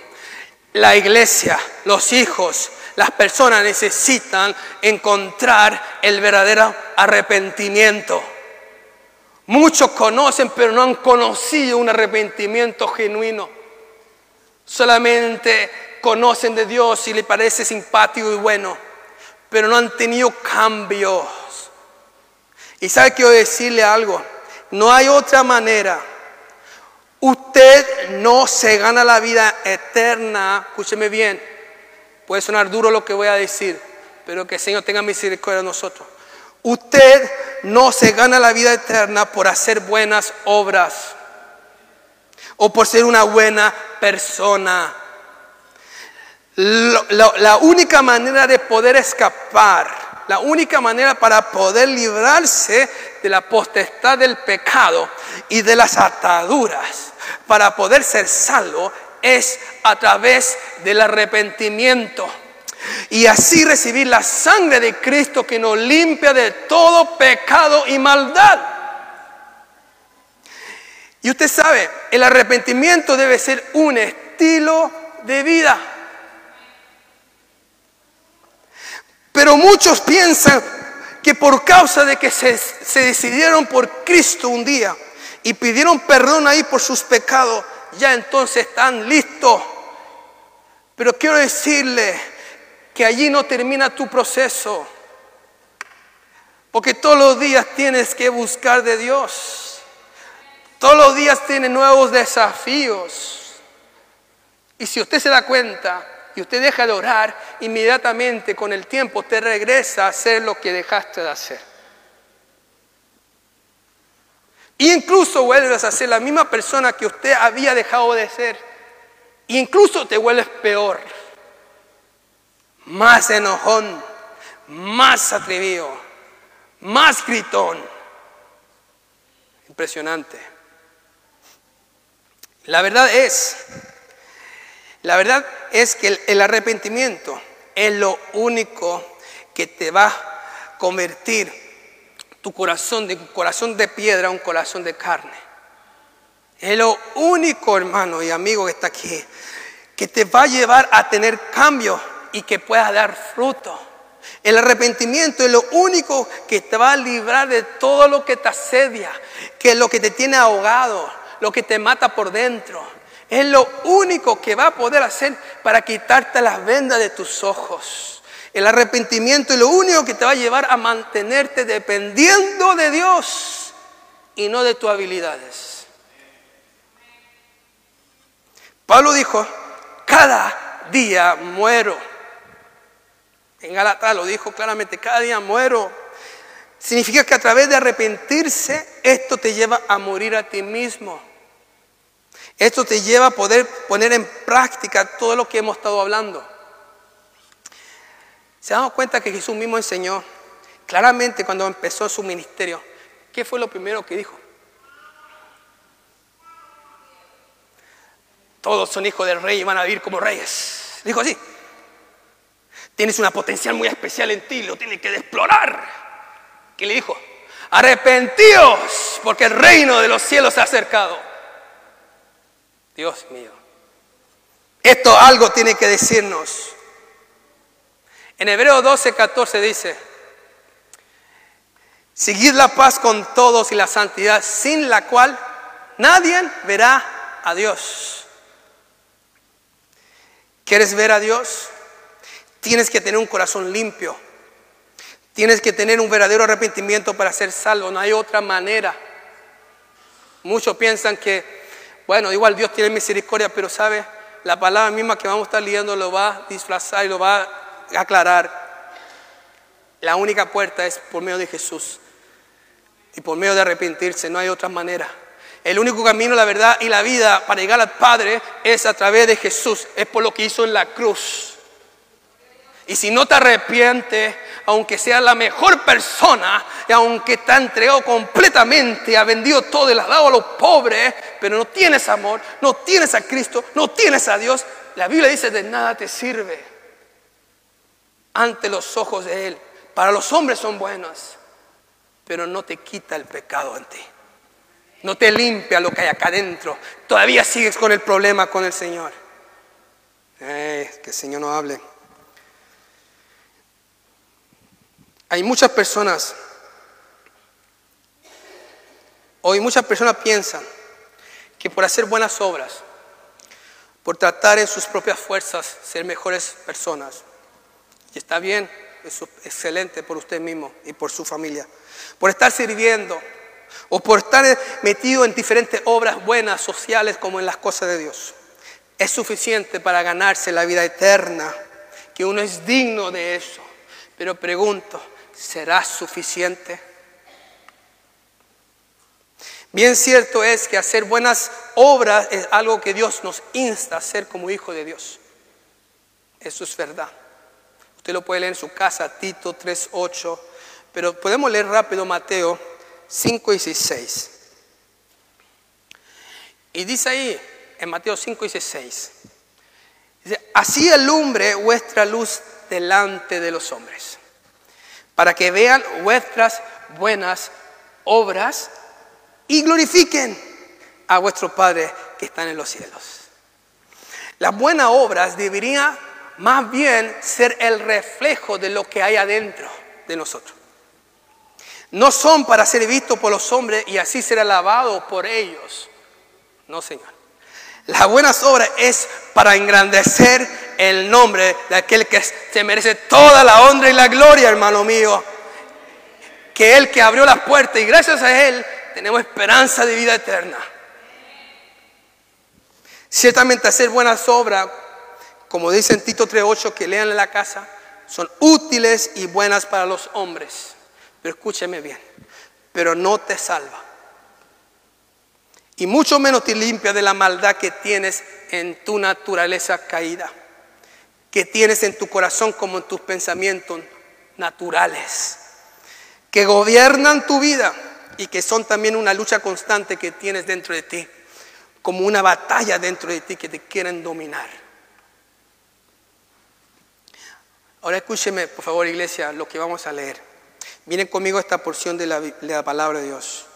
La iglesia, los hijos, las personas necesitan encontrar el verdadero arrepentimiento. Muchos conocen, pero no han conocido un arrepentimiento genuino. Solamente conocen de Dios y le parece simpático y bueno, pero no han tenido cambios. Y sabe quiero decirle algo. No hay otra manera. Usted no se gana la vida eterna. Escúcheme bien. Puede sonar duro lo que voy a decir, pero que el Señor tenga misericordia de nosotros. Usted no se gana la vida eterna por hacer buenas obras o por ser una buena persona. la única manera de poder escapar, la única manera para poder librarse de la potestad del pecado y de las ataduras, para poder ser salvo, es a través del arrepentimiento. Y así recibir la sangre de Cristo que nos limpia de todo pecado y maldad. Y usted sabe, el arrepentimiento debe ser un estilo de vida. Pero muchos piensan que por causa de que se, decidieron por Cristo un día y pidieron perdón ahí por sus pecados, ya entonces están listos. Pero quiero decirle que allí no termina tu proceso. Porque todos los días tienes que buscar de Dios. Todos los días tienes nuevos desafíos. Y si usted se da cuenta, y usted deja de orar, inmediatamente con el tiempo te regresa a hacer lo que dejaste de hacer. incluso vuelves a ser la misma persona que usted había dejado de ser. incluso te vuelves peor, más enojón, más atrevido, más gritón. Impresionante. La verdad es la verdad es que el, arrepentimiento es lo único que te va a convertir tu corazón de un corazón de piedra a un corazón de carne. Es lo único, hermano y amigo que está aquí, que te va a llevar a tener cambio y que puedas dar fruto. El arrepentimiento es lo único que te va a librar de todo lo que te asedia, que es lo que te tiene ahogado, lo que te mata por dentro. Es lo único que va a poder hacer para quitarte las vendas de tus ojos. El arrepentimiento es lo único que te va a llevar a mantenerte dependiendo de Dios y no de tus habilidades. Pablo dijo, cada día muero. En Galata lo dijo claramente, cada día muero. Significa que a través de arrepentirse, esto te lleva a morir a ti mismo. Esto te lleva a poder poner en práctica todo lo que hemos estado hablando. Se dan cuenta que Jesús mismo enseñó claramente cuando empezó su ministerio. ¿Qué fue lo primero que dijo? Todos son hijos del rey y van a vivir como reyes. Dijo así. Tienes una potencial muy especial en ti, lo tienes que explorar. ¿Qué le dijo? Arrepentíos, porque el reino de los cielos se ha acercado. Dios mío. Esto algo tiene que decirnos. En Hebreo 12, 14 dice, seguid la paz con todos y la santidad, sin la cual nadie verá a Dios. ¿Quieres ver a Dios? Tienes que tener un corazón limpio. Tienes que tener un verdadero arrepentimiento para ser salvo. No hay otra manera. Muchos piensan que bueno, igual Dios tiene misericordia, pero sabe, la palabra misma que vamos a estar leyendo lo va a disfrazar y lo va a aclarar. La única puerta es por medio de Jesús y por medio de arrepentirse, no hay otra manera. El único camino, la verdad y la vida para llegar al Padre es a través de Jesús, es por lo que hizo en la cruz. Y si no te arrepientes, aunque seas la mejor persona, y aunque te ha entregado completamente, ha vendido todo y le ha dado a los pobres, pero no tienes amor, no tienes a Cristo, no tienes a Dios, la Biblia dice de nada te sirve ante los ojos de Él. Para los hombres son buenos, pero no te quita el pecado en ti. No te limpia lo que hay acá adentro. Todavía sigues con el problema con el Señor. que el Señor no hable. Hay muchas personas, hoy muchas personas piensan que por hacer buenas obras, por tratar en sus propias fuerzas ser mejores personas, y está bien, es excelente por usted mismo y por su familia, por estar sirviendo o por estar metido en diferentes obras buenas, sociales, como en las cosas de Dios, es suficiente para ganarse la vida eterna, que uno es digno de eso. Pero pregunto, será suficiente. Bien cierto es que hacer buenas obras es algo que Dios nos insta a hacer como hijo de Dios. Eso es verdad. Usted lo puede leer en su casa, Tito 3.8, pero podemos leer rápido Mateo 5 y 6. Y dice ahí, en Mateo 5 y 6, dice, así alumbre vuestra luz delante de los hombres, para que vean vuestras buenas obras y glorifiquen a vuestro Padre que está en los cielos. Las buenas obras deberían más bien ser el reflejo de lo que hay adentro de nosotros. No son para ser vistos por los hombres y así ser alabados por ellos. No, Señor. Las buenas obras es para engrandecer el nombre de aquel que se merece toda la honra y la gloria, hermano mío. Que Él que abrió las puertas y gracias a Él tenemos esperanza de vida eterna. Ciertamente hacer buenas obras como dice en Tito 3.8, que lean en la casa, son útiles y buenas para los hombres. Pero escúcheme bien, pero no te salva. Y mucho menos te limpia de la maldad que tienes en tu naturaleza caída, que tienes en tu corazón como en tus pensamientos naturales, que gobiernan tu vida y que son también una lucha constante que tienes dentro de ti, como una batalla dentro de ti que te quieren dominar. Ahora escúcheme, por favor, iglesia, lo que vamos a leer. Miren conmigo esta porción de la, palabra de Dios.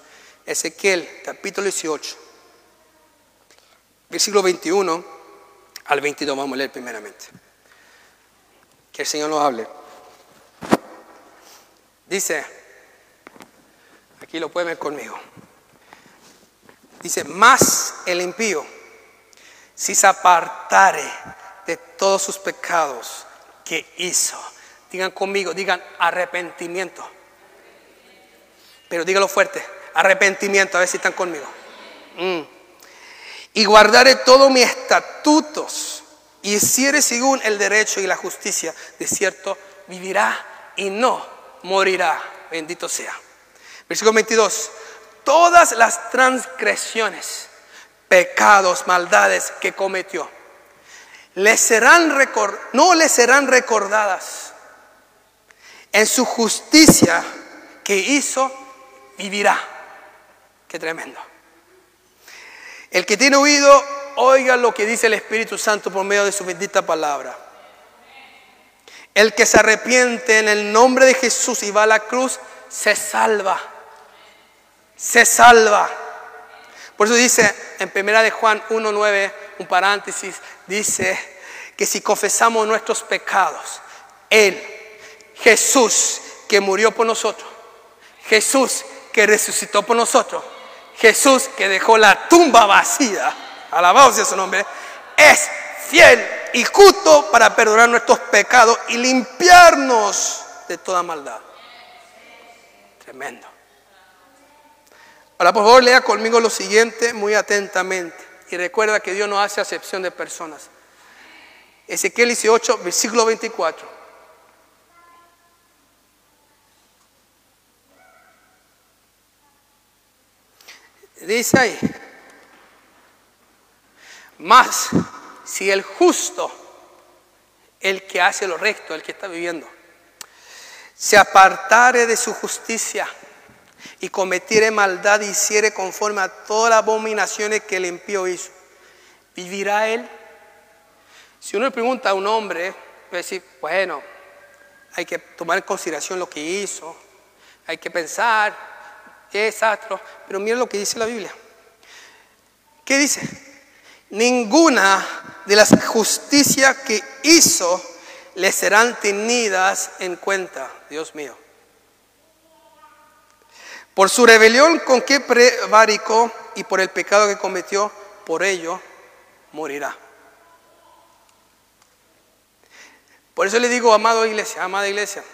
Ezequiel, capítulo 18, versículo 21 al 22. Vamos a leer primeramente. Que el Señor nos hable. Dice, aquí lo pueden ver conmigo. Dice, más el impío, si se apartare de todos sus pecados que hizo. Digan conmigo, digan arrepentimiento. Pero dígalo fuerte, arrepentimiento, a ver si están conmigo. Mm. Y guardaré todos mis estatutos y hiciere según el derecho y la justicia, de cierto vivirá y no morirá. Bendito sea. Versículo 22. Todas las transgresiones, pecados, maldades que cometió no le serán recordadas. En su justicia que hizo, vivirá. Qué tremendo. El que tiene oído, oiga lo que dice el Espíritu Santo por medio de su bendita palabra. El que se arrepiente en el nombre de Jesús y va a la cruz, se salva. Se salva. Por eso dice en primera de Juan 1.9, un paréntesis, dice que si confesamos nuestros pecados, Él, Jesús que murió por nosotros, Jesús que resucitó por nosotros, Jesús que dejó la tumba vacía, alabado sea su nombre, es fiel y justo para perdonar nuestros pecados y limpiarnos de toda maldad. Tremendo. Ahora, por favor, lea conmigo lo siguiente muy atentamente. Y recuerda que Dios no hace acepción de personas. Ezequiel 18, versículo 24. Dice ahí, más si el justo, el que hace lo recto, el que está viviendo, se apartare de su justicia y cometiere maldad y hiciere conforme a todas las abominaciones que el impío hizo, ¿vivirá él? Si uno le pregunta a un hombre, va a decir, bueno, hay que tomar en consideración lo que hizo, hay que pensar, exacto, pero mira lo que dice la Biblia. ¿Qué dice? Ninguna de las justicias que hizo le serán tenidas en cuenta, Dios mío. Por su rebelión con que prevaricó y por el pecado que cometió, por ello morirá. Por eso le digo, amado iglesia, amada iglesia,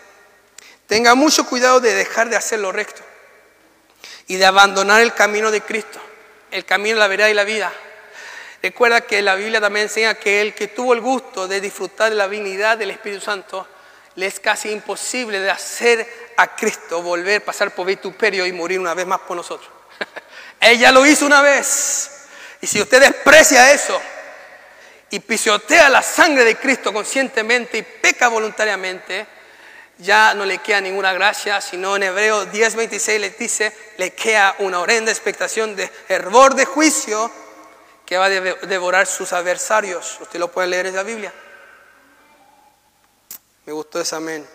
tenga mucho cuidado de dejar de hacer lo recto y de abandonar el camino de Cristo, el camino de la verdad y la vida. Recuerda que la Biblia también enseña que el que tuvo el gusto de disfrutar de la divinidad del Espíritu Santo, le es casi imposible de hacer a Cristo volver, pasar por vituperio y morir una vez más por nosotros. Ella lo hizo una vez. Y si usted desprecia eso y pisotea la sangre de Cristo conscientemente y peca voluntariamente, ya no le queda ninguna gracia, sino en Hebreo 10:26 le dice, le queda una horrenda expectación de hervor de juicio que va a devorar sus adversarios. Usted lo puede leer en la Biblia. Me gustó ese amén.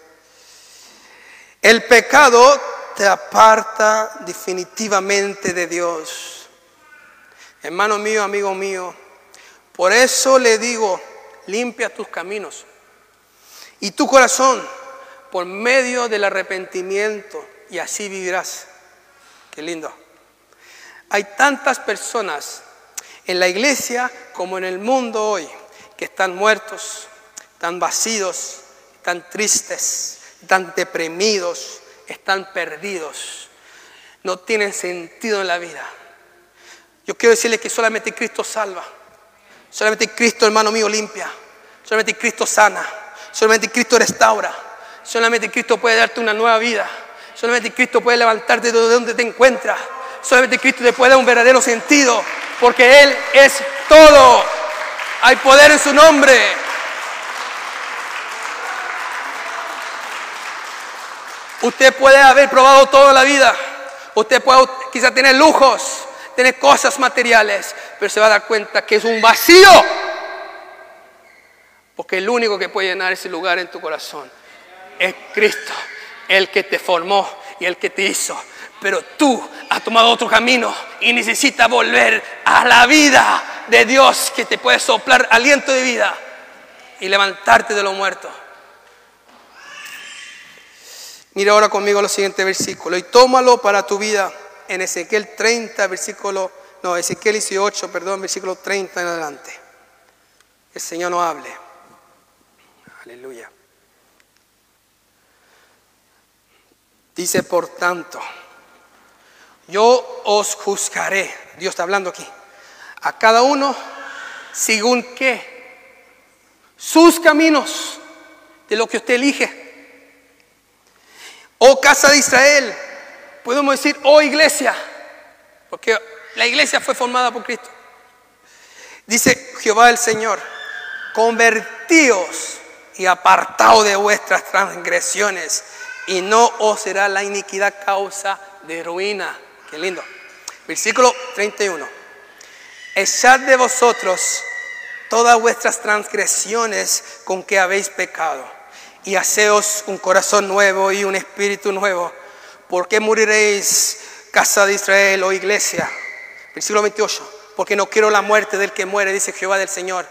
El pecado te aparta definitivamente de Dios. Hermano mío, amigo mío, por eso le digo, limpia tus caminos y tu corazón por medio del arrepentimiento y así vivirás. Qué lindo. Hay tantas personas en la iglesia como en el mundo hoy que están muertos, están vacíos, están tristes, están deprimidos, están perdidos, no tienen sentido en la vida. Yo quiero decirles que solamente Cristo salva, solamente Cristo, hermano mío, limpia, solamente Cristo sana, solamente Cristo restaura, solamente Cristo puede darte una nueva vida, solamente Cristo puede levantarte de donde te encuentras, solamente Cristo te puede dar un verdadero sentido, porque Él es todo. Hay poder en su nombre. Usted puede haber probado toda la vida. Usted puede quizá tener lujos, tener cosas materiales, pero se va a dar cuenta que es un vacío. Porque el único que puede llenar ese lugar en tu corazón es Cristo, el que te formó y el que te hizo. Pero tú has tomado otro camino y necesitas volver a la vida de Dios que te puede soplar aliento de vida y levantarte de los muertos. Mira ahora conmigo los siguientes versículos y tómalo para tu vida en Ezequiel 30, versículo, no, Ezequiel 18, perdón, versículo 30 en adelante. El Señor no hable. Aleluya. Dice, por tanto, yo os juzgaré, Dios está hablando aquí, a cada uno según qué, sus caminos, de lo que usted elige. Oh casa de Israel, podemos decir, oh iglesia, porque la iglesia fue formada por Cristo. Dice Jehová el Señor, convertíos y apartaos de vuestras transgresiones y no os será la iniquidad causa de ruina. Qué lindo. Versículo 31. Echad de vosotros todas vuestras transgresiones con que habéis pecado y haceos un corazón nuevo y un espíritu nuevo. ¿Por qué moriréis, casa de Israel o iglesia? Versículo 28. Porque no quiero la muerte del que muere, dice Jehová del Señor.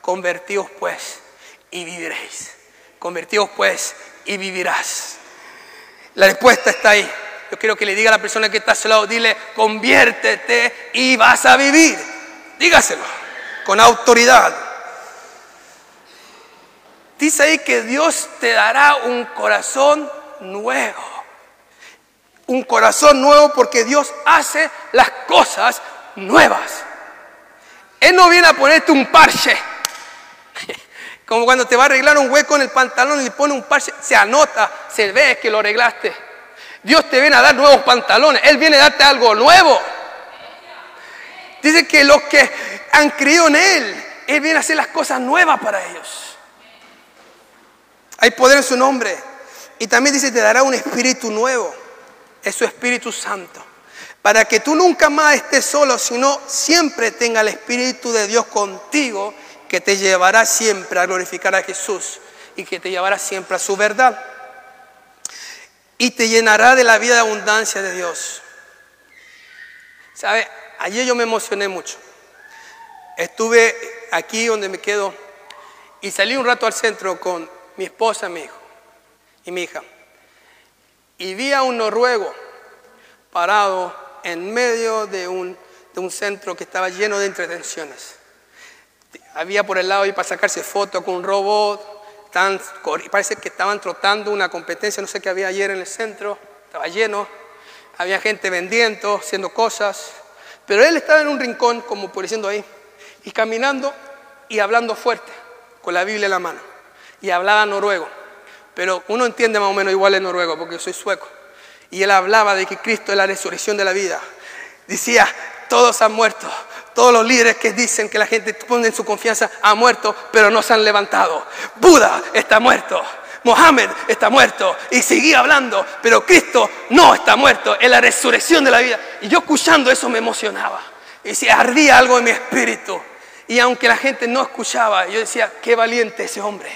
Convertíos pues y viviréis. Convertíos pues y vivirás. La respuesta está ahí. Yo quiero que le diga a la persona que está a su lado, dile, conviértete y vas a vivir. Dígaselo con autoridad. Dice ahí que Dios te dará un corazón nuevo. Un corazón nuevo porque Dios hace las cosas nuevas. Él no viene a ponerte un parche. Como cuando te va a arreglar un hueco en el pantalón y le pone un parche, se anota, se ve que lo arreglaste. Dios te viene a dar nuevos pantalones. Él viene a darte algo nuevo. Dice que los que han creído en Él, Él viene a hacer las cosas nuevas para ellos. Hay poder en su nombre. Y también dice, te dará un espíritu nuevo. Es su Espíritu Santo. Para que tú nunca más estés solo, sino siempre tenga el Espíritu de Dios contigo, que te llevará siempre a glorificar a Jesús y que te llevará siempre a su verdad. Y te llenará de la vida de abundancia de Dios. ¿Sabe? Ayer yo me emocioné mucho. Estuve aquí donde me quedo y salí un rato al centro con mi esposa, mi hijo y mi hija. Y vi a un noruego parado en medio de un, de un centro que estaba lleno de entretenciones. Había por el lado y para sacarse fotos con un robot, tan, parece que estaban trotando una competencia, no sé qué había ayer en el centro, estaba lleno, había gente vendiendo, haciendo cosas, pero él estaba en un rincón, como por diciendo ahí, y caminando y hablando fuerte, con la Biblia en la mano y hablaba noruego. Pero uno entiende más o menos igual en noruego porque yo soy sueco. Y él hablaba de que Cristo es la resurrección de la vida. Decía, todos han muerto, Todos los líderes que dicen que la gente pone su confianza ha muerto, pero no se han levantado. Buda está muerto. Mohammed está muerto y seguía hablando, pero Cristo no está muerto, es la resurrección de la vida. Y yo escuchando eso me emocionaba. Y se ardía algo en mi espíritu. Y aunque la gente no escuchaba, yo decía, qué valiente ese hombre.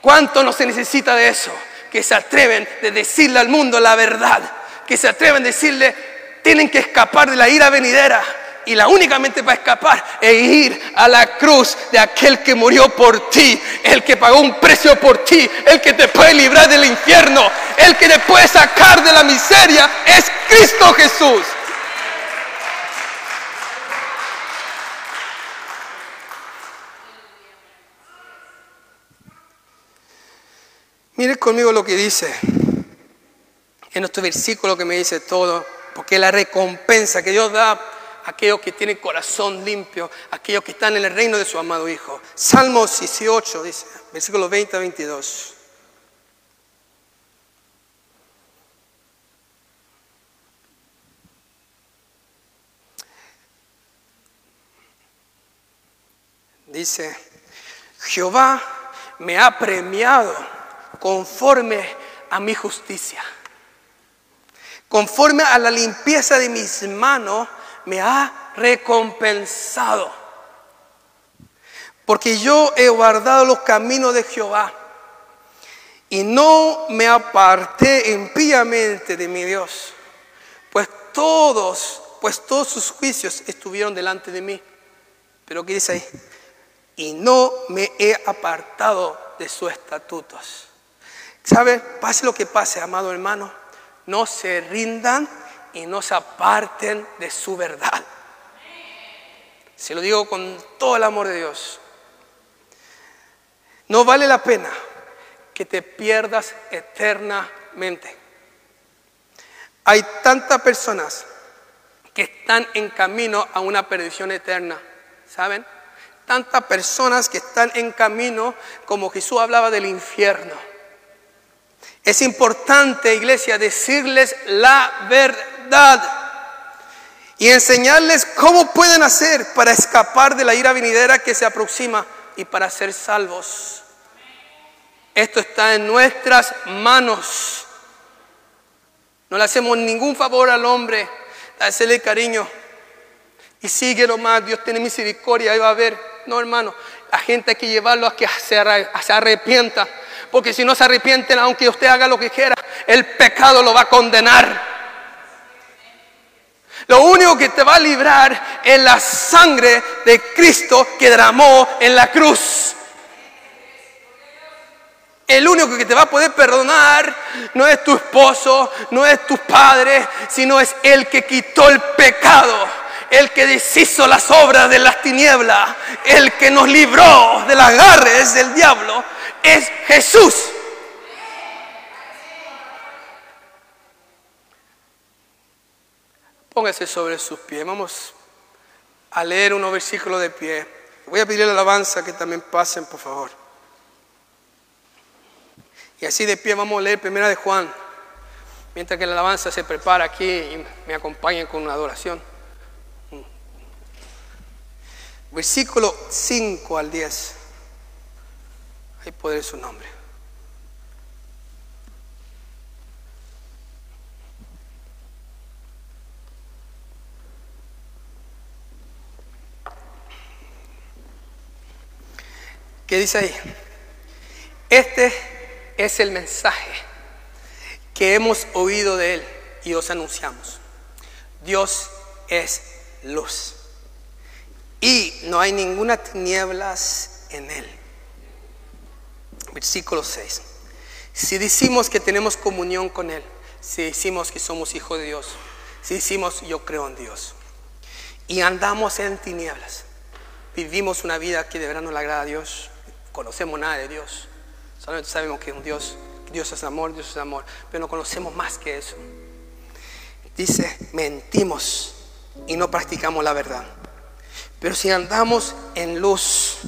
¿Cuánto no se necesita de eso? Que se atreven de decirle al mundo la verdad. Que se atreven a decirle, tienen que escapar de la ira venidera y la únicamente para escapar es ir a la cruz de aquel que murió por ti, el que pagó un precio por ti, el que te puede librar del infierno, el que te puede sacar de la miseria, es Cristo Jesús. Mire conmigo lo que dice en nuestro versículo que me dice todo, porque la recompensa que Dios da aquellos que tienen corazón limpio, aquellos que están en el reino de su amado Hijo. Salmos 18, dice, versículos 20 a 22. Dice, Jehová me ha premiado conforme a mi justicia, conforme a la limpieza de mis manos me ha recompensado. Porque yo he guardado los caminos de Jehová y no me aparté impíamente de mi Dios. Pues todos, pues todos sus juicios estuvieron delante de mí. Pero ¿qué dice ahí? Y no me he apartado de sus estatutos. ¿Sabe? Pase lo que pase, amado hermano, no se rindan y no se aparten de su verdad. Se lo digo con todo el amor de Dios. No vale la pena que te pierdas eternamente. Hay tantas personas que están en camino a una perdición eterna, ¿saben? Tantas personas que están en camino, como Jesús hablaba del infierno. Es importante, iglesia, decirles la verdad y enseñarles cómo pueden hacer para escapar de la ira venidera que se aproxima y para ser salvos. Esto está en nuestras manos. No le hacemos ningún favor al hombre, hacerle cariño. Y sigue más, Dios tiene misericordia, ahí va a ver. No, hermano, la gente hay que llevarlo a que se arrepienta. Porque si no se arrepienten, aunque usted haga lo que quiera, el pecado lo va a condenar. Lo único que te va a librar es la sangre de Cristo que derramó en la cruz. El único que te va a poder perdonar no es tu esposo, no es tu padre, sino es el que quitó el pecado, el que deshizo las obras de las tinieblas, el que nos libró de las garras del diablo, es Jesús. Póngase sobre sus pies. Vamos a leer unos versículos de pie. Voy a pedirle la alabanza que también pasen, por favor. Y así de pie vamos a leer primera de Juan. Mientras que la alabanza se prepara aquí y me acompañen con una adoración. Versículo 5 al 10. Hay poder en su nombre. ¿Qué dice ahí? Este es el mensaje que hemos oído de Él y os anunciamos. Dios es luz y no hay ninguna tinieblas en Él. Versículo 6. Si decimos que tenemos comunión con Él, si decimos que somos hijos de Dios, si decimos yo creo en Dios y andamos en tinieblas, vivimos una vida que de verdad no le agrada a Dios, conocemos nada de Dios. Solamente sabemos que un Dios, Dios es amor, Dios es amor, pero no conocemos más que eso. Dice, mentimos y no practicamos la verdad. Pero si andamos en luz,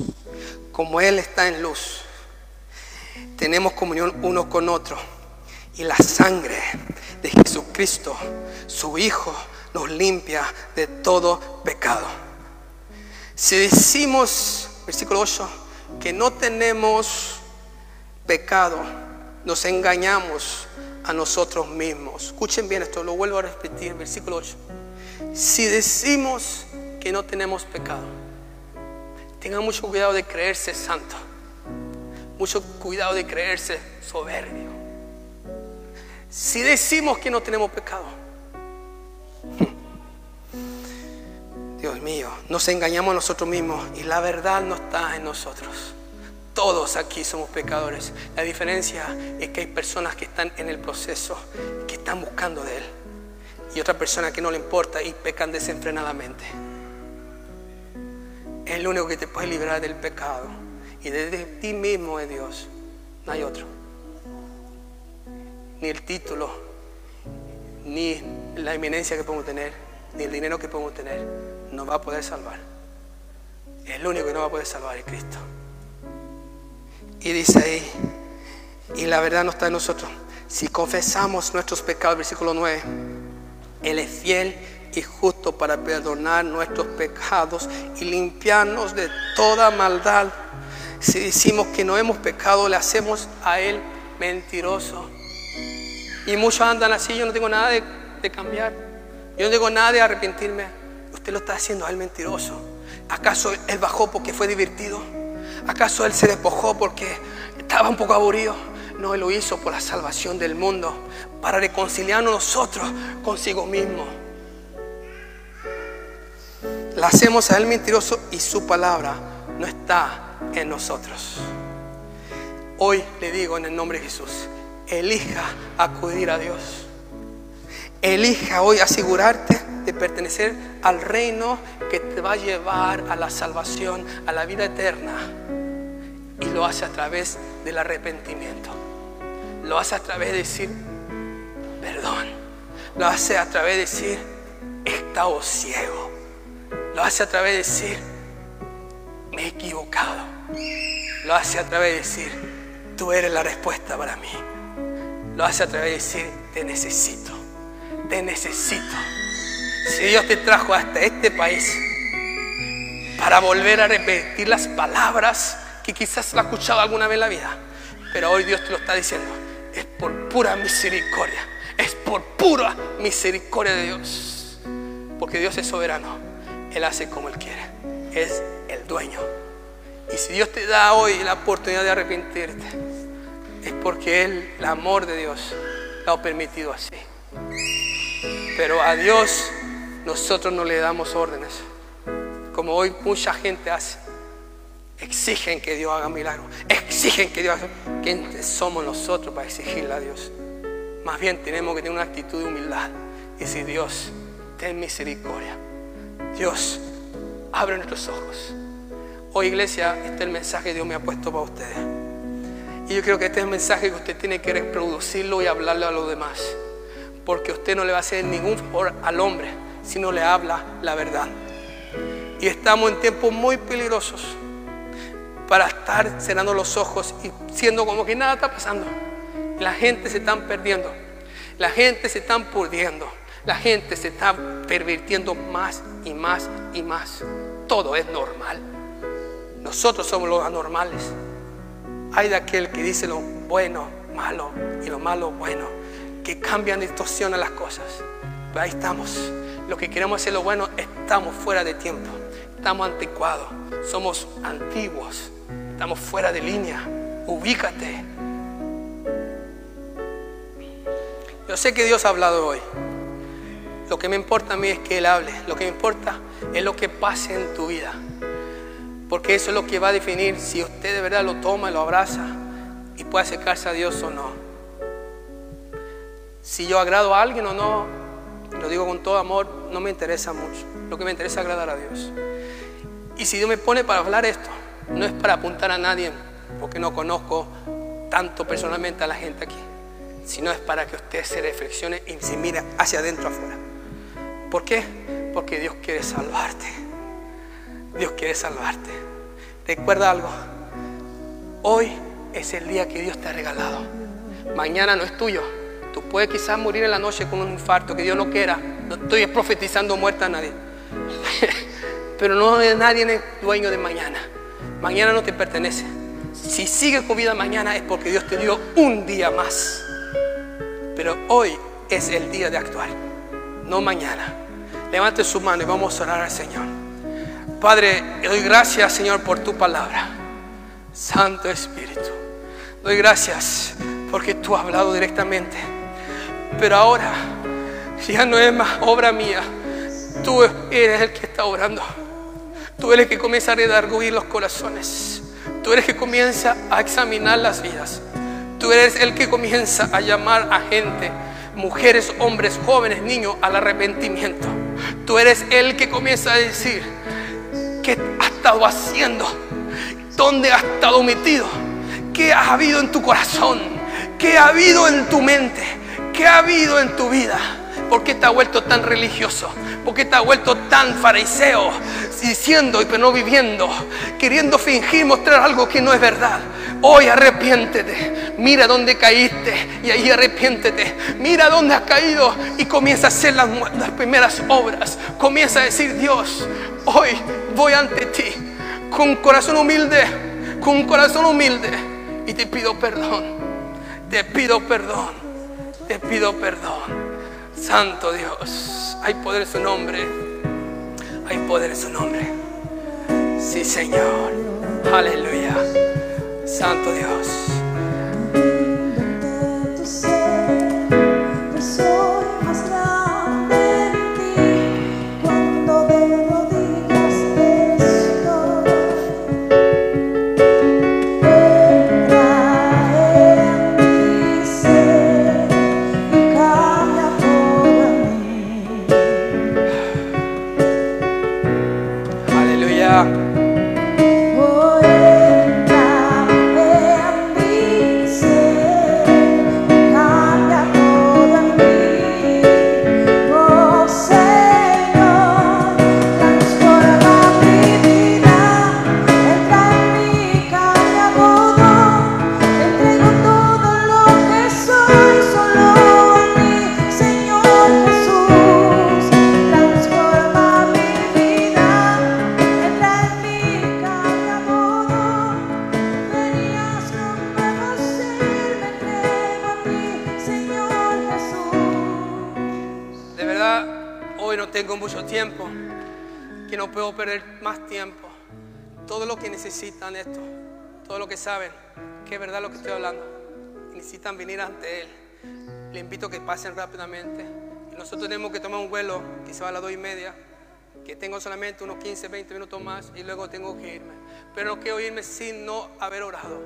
como Él está en luz, tenemos comunión uno con otro. Y la sangre de Jesucristo, su Hijo, nos limpia de todo pecado. Si decimos, versículo 8, que no tenemos pecado, nos engañamos a nosotros mismos. Escuchen bien esto, lo vuelvo a repetir, versículo 8. Si decimos que no tenemos pecado, tengan mucho cuidado de creerse santo, mucho cuidado de creerse soberbio. Si decimos que no tenemos pecado, Dios mío, nos engañamos a nosotros mismos y la verdad no está en nosotros. Todos aquí somos pecadores. La diferencia es que hay personas que están en el proceso, que están buscando de Él. Y otra persona que no le importa y pecan desenfrenadamente. Es el único que te puede liberar del pecado. Y desde ti mismo es Dios. No hay otro. Ni el título, ni la eminencia que podemos tener, ni el dinero que podemos tener, nos va a poder salvar. El único que no va a poder salvar es Cristo. Y dice ahí, y la verdad no está en nosotros. Si confesamos nuestros pecados, versículo 9, Él es fiel y justo para perdonar nuestros pecados y limpiarnos de toda maldad. Si decimos que no hemos pecado, le hacemos a Él mentiroso. Y muchos andan así, yo no tengo nada de, cambiar. Yo no tengo nada de arrepentirme. Usted lo está haciendo a Él mentiroso. ¿Acaso Él bajó porque fue divertido? ¿Acaso Él se despojó porque estaba un poco aburrido? No, Él lo hizo por la salvación del mundo, para reconciliarnos nosotros consigo mismo. La hacemos a Él mentiroso y su palabra no está en nosotros. Hoy le digo en el nombre de Jesús, elija acudir a Dios. Elija hoy asegurarte de pertenecer al reino que te va a llevar a la salvación, a la vida eterna. Y lo hace a través del arrepentimiento. Lo hace a través de decir, perdón. Lo hace a través de decir, he estado ciego. Lo hace a través de decir, me he equivocado. Lo hace a través de decir, tú eres la respuesta para mí. Lo hace a través de decir, te necesito. Te necesito. Si Dios te trajo hasta este país para volver a repetir las palabras que quizás la escuchado alguna vez en la vida, pero hoy Dios te lo está diciendo, es por pura misericordia, es por pura misericordia de Dios, porque Dios es soberano, Él hace como Él quiere, es el dueño. Y si Dios te da hoy la oportunidad de arrepentirte, es porque Él, el amor de Dios, lo ha permitido así. Pero a Dios nosotros no le damos órdenes, como hoy mucha gente hace. Exigen que Dios haga milagros, exigen que Dios haga... ¿Quién somos nosotros para exigirle a Dios? Más bien tenemos que tener una actitud de humildad y decir, Dios, ten misericordia. Dios, abre nuestros ojos. Hoy iglesia, este es el mensaje que Dios me ha puesto para ustedes. Y yo creo que este es el mensaje que usted tiene que reproducirlo y hablarle a los demás. Porque usted no le va a hacer ningún favor al hombre si no le habla la verdad. Y estamos en tiempos muy peligrosos para estar cerrando los ojos y siendo como que nada está pasando. La gente se está perdiendo. La gente se está pudriendo. La gente se está pervirtiendo más y más y más. Todo es normal. Nosotros somos los anormales. Hay de aquel que dice lo bueno, malo y lo malo, bueno. Que cambian, distorsionan las cosas. Pero ahí estamos. Lo que queremos hacer lo bueno, estamos fuera de tiempo. Estamos anticuados. Somos antiguos. Estamos fuera de línea. Ubícate. Yo sé que Dios ha hablado hoy. Lo que me importa a mí es que Él hable. Lo que me importa es lo que pase en tu vida. Porque eso es lo que va a definir si usted de verdad lo toma, lo abraza y puede acercarse a Dios o no. Si yo agrado a alguien o no, lo digo con todo amor, no me interesa mucho. Lo que me interesa es agradar a Dios. Y si Dios me pone para hablar esto, no es para apuntar a nadie, porque no conozco tanto personalmente a la gente aquí, sino es para que usted se reflexione y se mire hacia adentro afuera. ¿Por qué? Porque Dios quiere salvarte. Dios quiere salvarte. Recuerda algo. Hoy es el día que Dios te ha regalado. Mañana no es tuyo. Tú puedes quizás morir en la noche con un infarto, que Dios no quiera. No estoy profetizando muerte a nadie. Pero no es nadie dueño de mañana. Mañana no te pertenece. Si sigues con vida mañana es porque Dios te dio un día más. Pero hoy es el día de actuar, no mañana. Levante su mano y vamos a orar al Señor. Padre, doy gracias, Señor, por tu palabra. Santo Espíritu, doy gracias porque tú has hablado directamente. Pero ahora ya no es más obra mía. Tú eres el que está orando. Tú eres el que comienza a redarguir los corazones. Tú eres el que comienza a examinar las vidas. Tú eres el que comienza a llamar a gente, mujeres, hombres, jóvenes, niños, al arrepentimiento. Tú eres el que comienza a decir, ¿qué has estado haciendo? ¿Dónde has estado metido? ¿Qué ha habido en tu corazón? ¿Qué ha habido en tu mente? ¿Qué ha habido en tu vida? ¿Por qué te ha vuelto tan religioso? ¿Por qué te ha vuelto tan fariseo? Diciendo y pero no viviendo, queriendo fingir mostrar algo que no es verdad. Hoy arrepiéntete. Mira dónde caíste y ahí arrepiéntete. Mira dónde has caído y comienza a hacer las, las primeras obras. Comienza a decir, Dios, hoy voy ante ti con corazón humilde, con corazón humilde y te pido perdón. Te pido perdón. Te pido perdón. Santo Dios, hay poder en su nombre. Hay poder en su nombre. Sí, Señor. Aleluya. Santo Dios. Perder más tiempo. Todo lo que necesitan esto, todo lo que saben, que es verdad lo que estoy hablando, necesitan venir ante Él. Le invito a que pasen rápidamente. Nosotros tenemos que tomar un vuelo que se va a las dos y media, que tengo solamente unos 15, 20 minutos más y luego tengo que irme. Pero no quiero irme sin no haber orado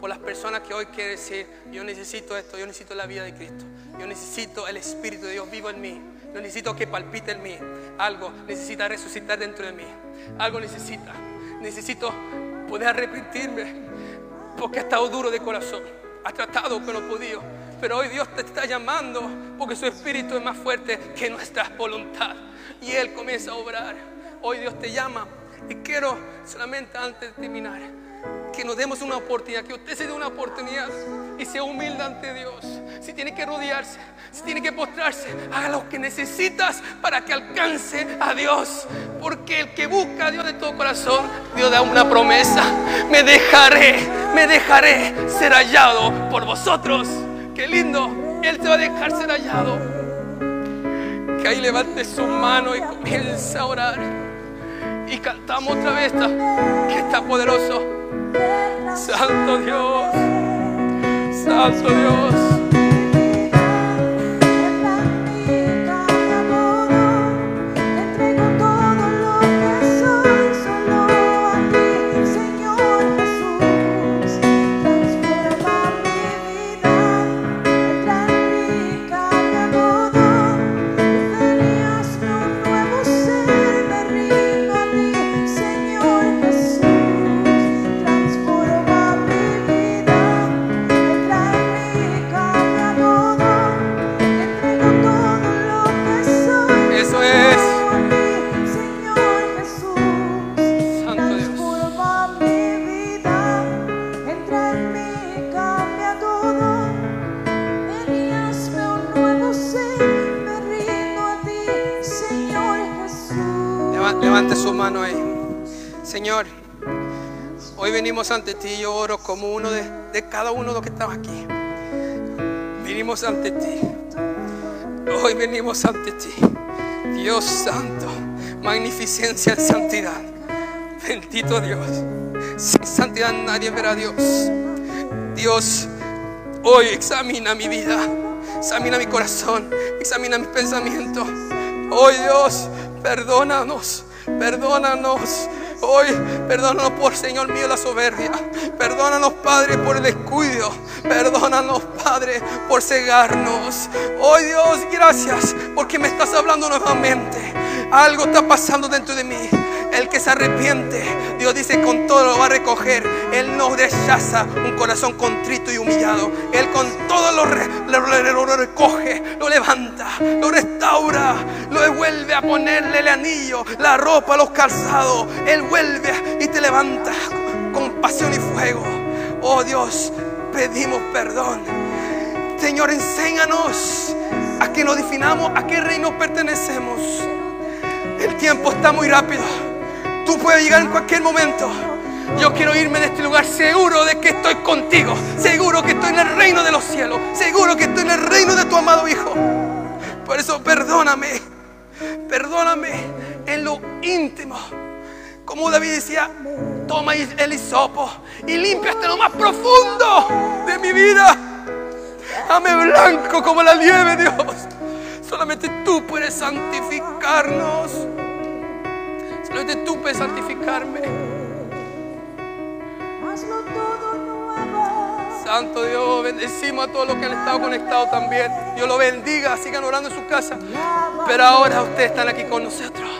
por las personas que hoy quieren decir, yo necesito esto, yo necesito la vida de Cristo, yo necesito el Espíritu de Dios vivo en mí, yo necesito que palpite en mí, algo necesita resucitar dentro de mí, algo necesita, necesito poder arrepentirme porque ha estado duro de corazón, ha tratado pero no podido. Pero hoy Dios te está llamando porque su espíritu es más fuerte que nuestra voluntad. Y Él comienza a obrar. Hoy Dios te llama. Y quiero solamente antes de terminar que nos demos una oportunidad, que usted se dé una oportunidad y sea humilde ante Dios. Si tiene que rodearse, si tiene que postrarse, haga lo que necesitas para que alcance a Dios. Porque el que busca a Dios de todo corazón, Dios da una promesa. Me dejaré, me dejaré ser hallado por vosotros. Qué lindo, Él se va a dejar ser hallado. Que ahí levante su mano y comienza a orar. Y cantamos otra vez esta, que está poderoso. Santo Dios, Santo Dios. Señor, hoy venimos ante ti. Yo oro como uno de, de cada uno de los que estamos aquí. Venimos ante ti. Hoy venimos ante ti. Dios santo, magnificencia en santidad. Bendito Dios. Sin santidad nadie verá a Dios. Dios, hoy examina mi vida. Examina mi corazón. Examina mis pensamientos. Hoy Dios, perdónanos. Perdónanos. Hoy, perdónanos por, Señor mío, la soberbia. Perdónanos, Padre, por el descuido. Perdónanos, Padre, por cegarnos. Hoy, Dios, gracias porque me estás hablando nuevamente. Algo está pasando dentro de mí. El que se arrepiente, Dios dice, con todo lo va a recoger. Él no rechaza un corazón contrito y humillado. Él con todo lo, re- lo- lo- lo recoge, lo levanta, lo restaura, lo vuelve a ponerle el anillo, la ropa, los calzados. Él vuelve y te levanta con pasión y fuego. Oh Dios, pedimos perdón. Señor, enséñanos a que nos definamos a qué reino pertenecemos. El tiempo está muy rápido. Tú puedes llegar en cualquier momento. Yo quiero irme de este lugar seguro de que estoy contigo. Seguro que estoy en el reino de los cielos. Seguro que estoy en el reino de tu amado Hijo. Por eso perdóname. Perdóname en lo íntimo. Como David decía, toma el hisopo y limpia hasta lo más profundo de mi vida. Dame blanco como la nieve, Dios. Solamente tú puedes santificarnos. No de tu pe santificarme. Hazlo todo nuevo. Santo Dios, bendecimos a todos los que han estado conectados también. Dios lo bendiga, sigan orando en su casa. Pero ahora ustedes están aquí con nosotros.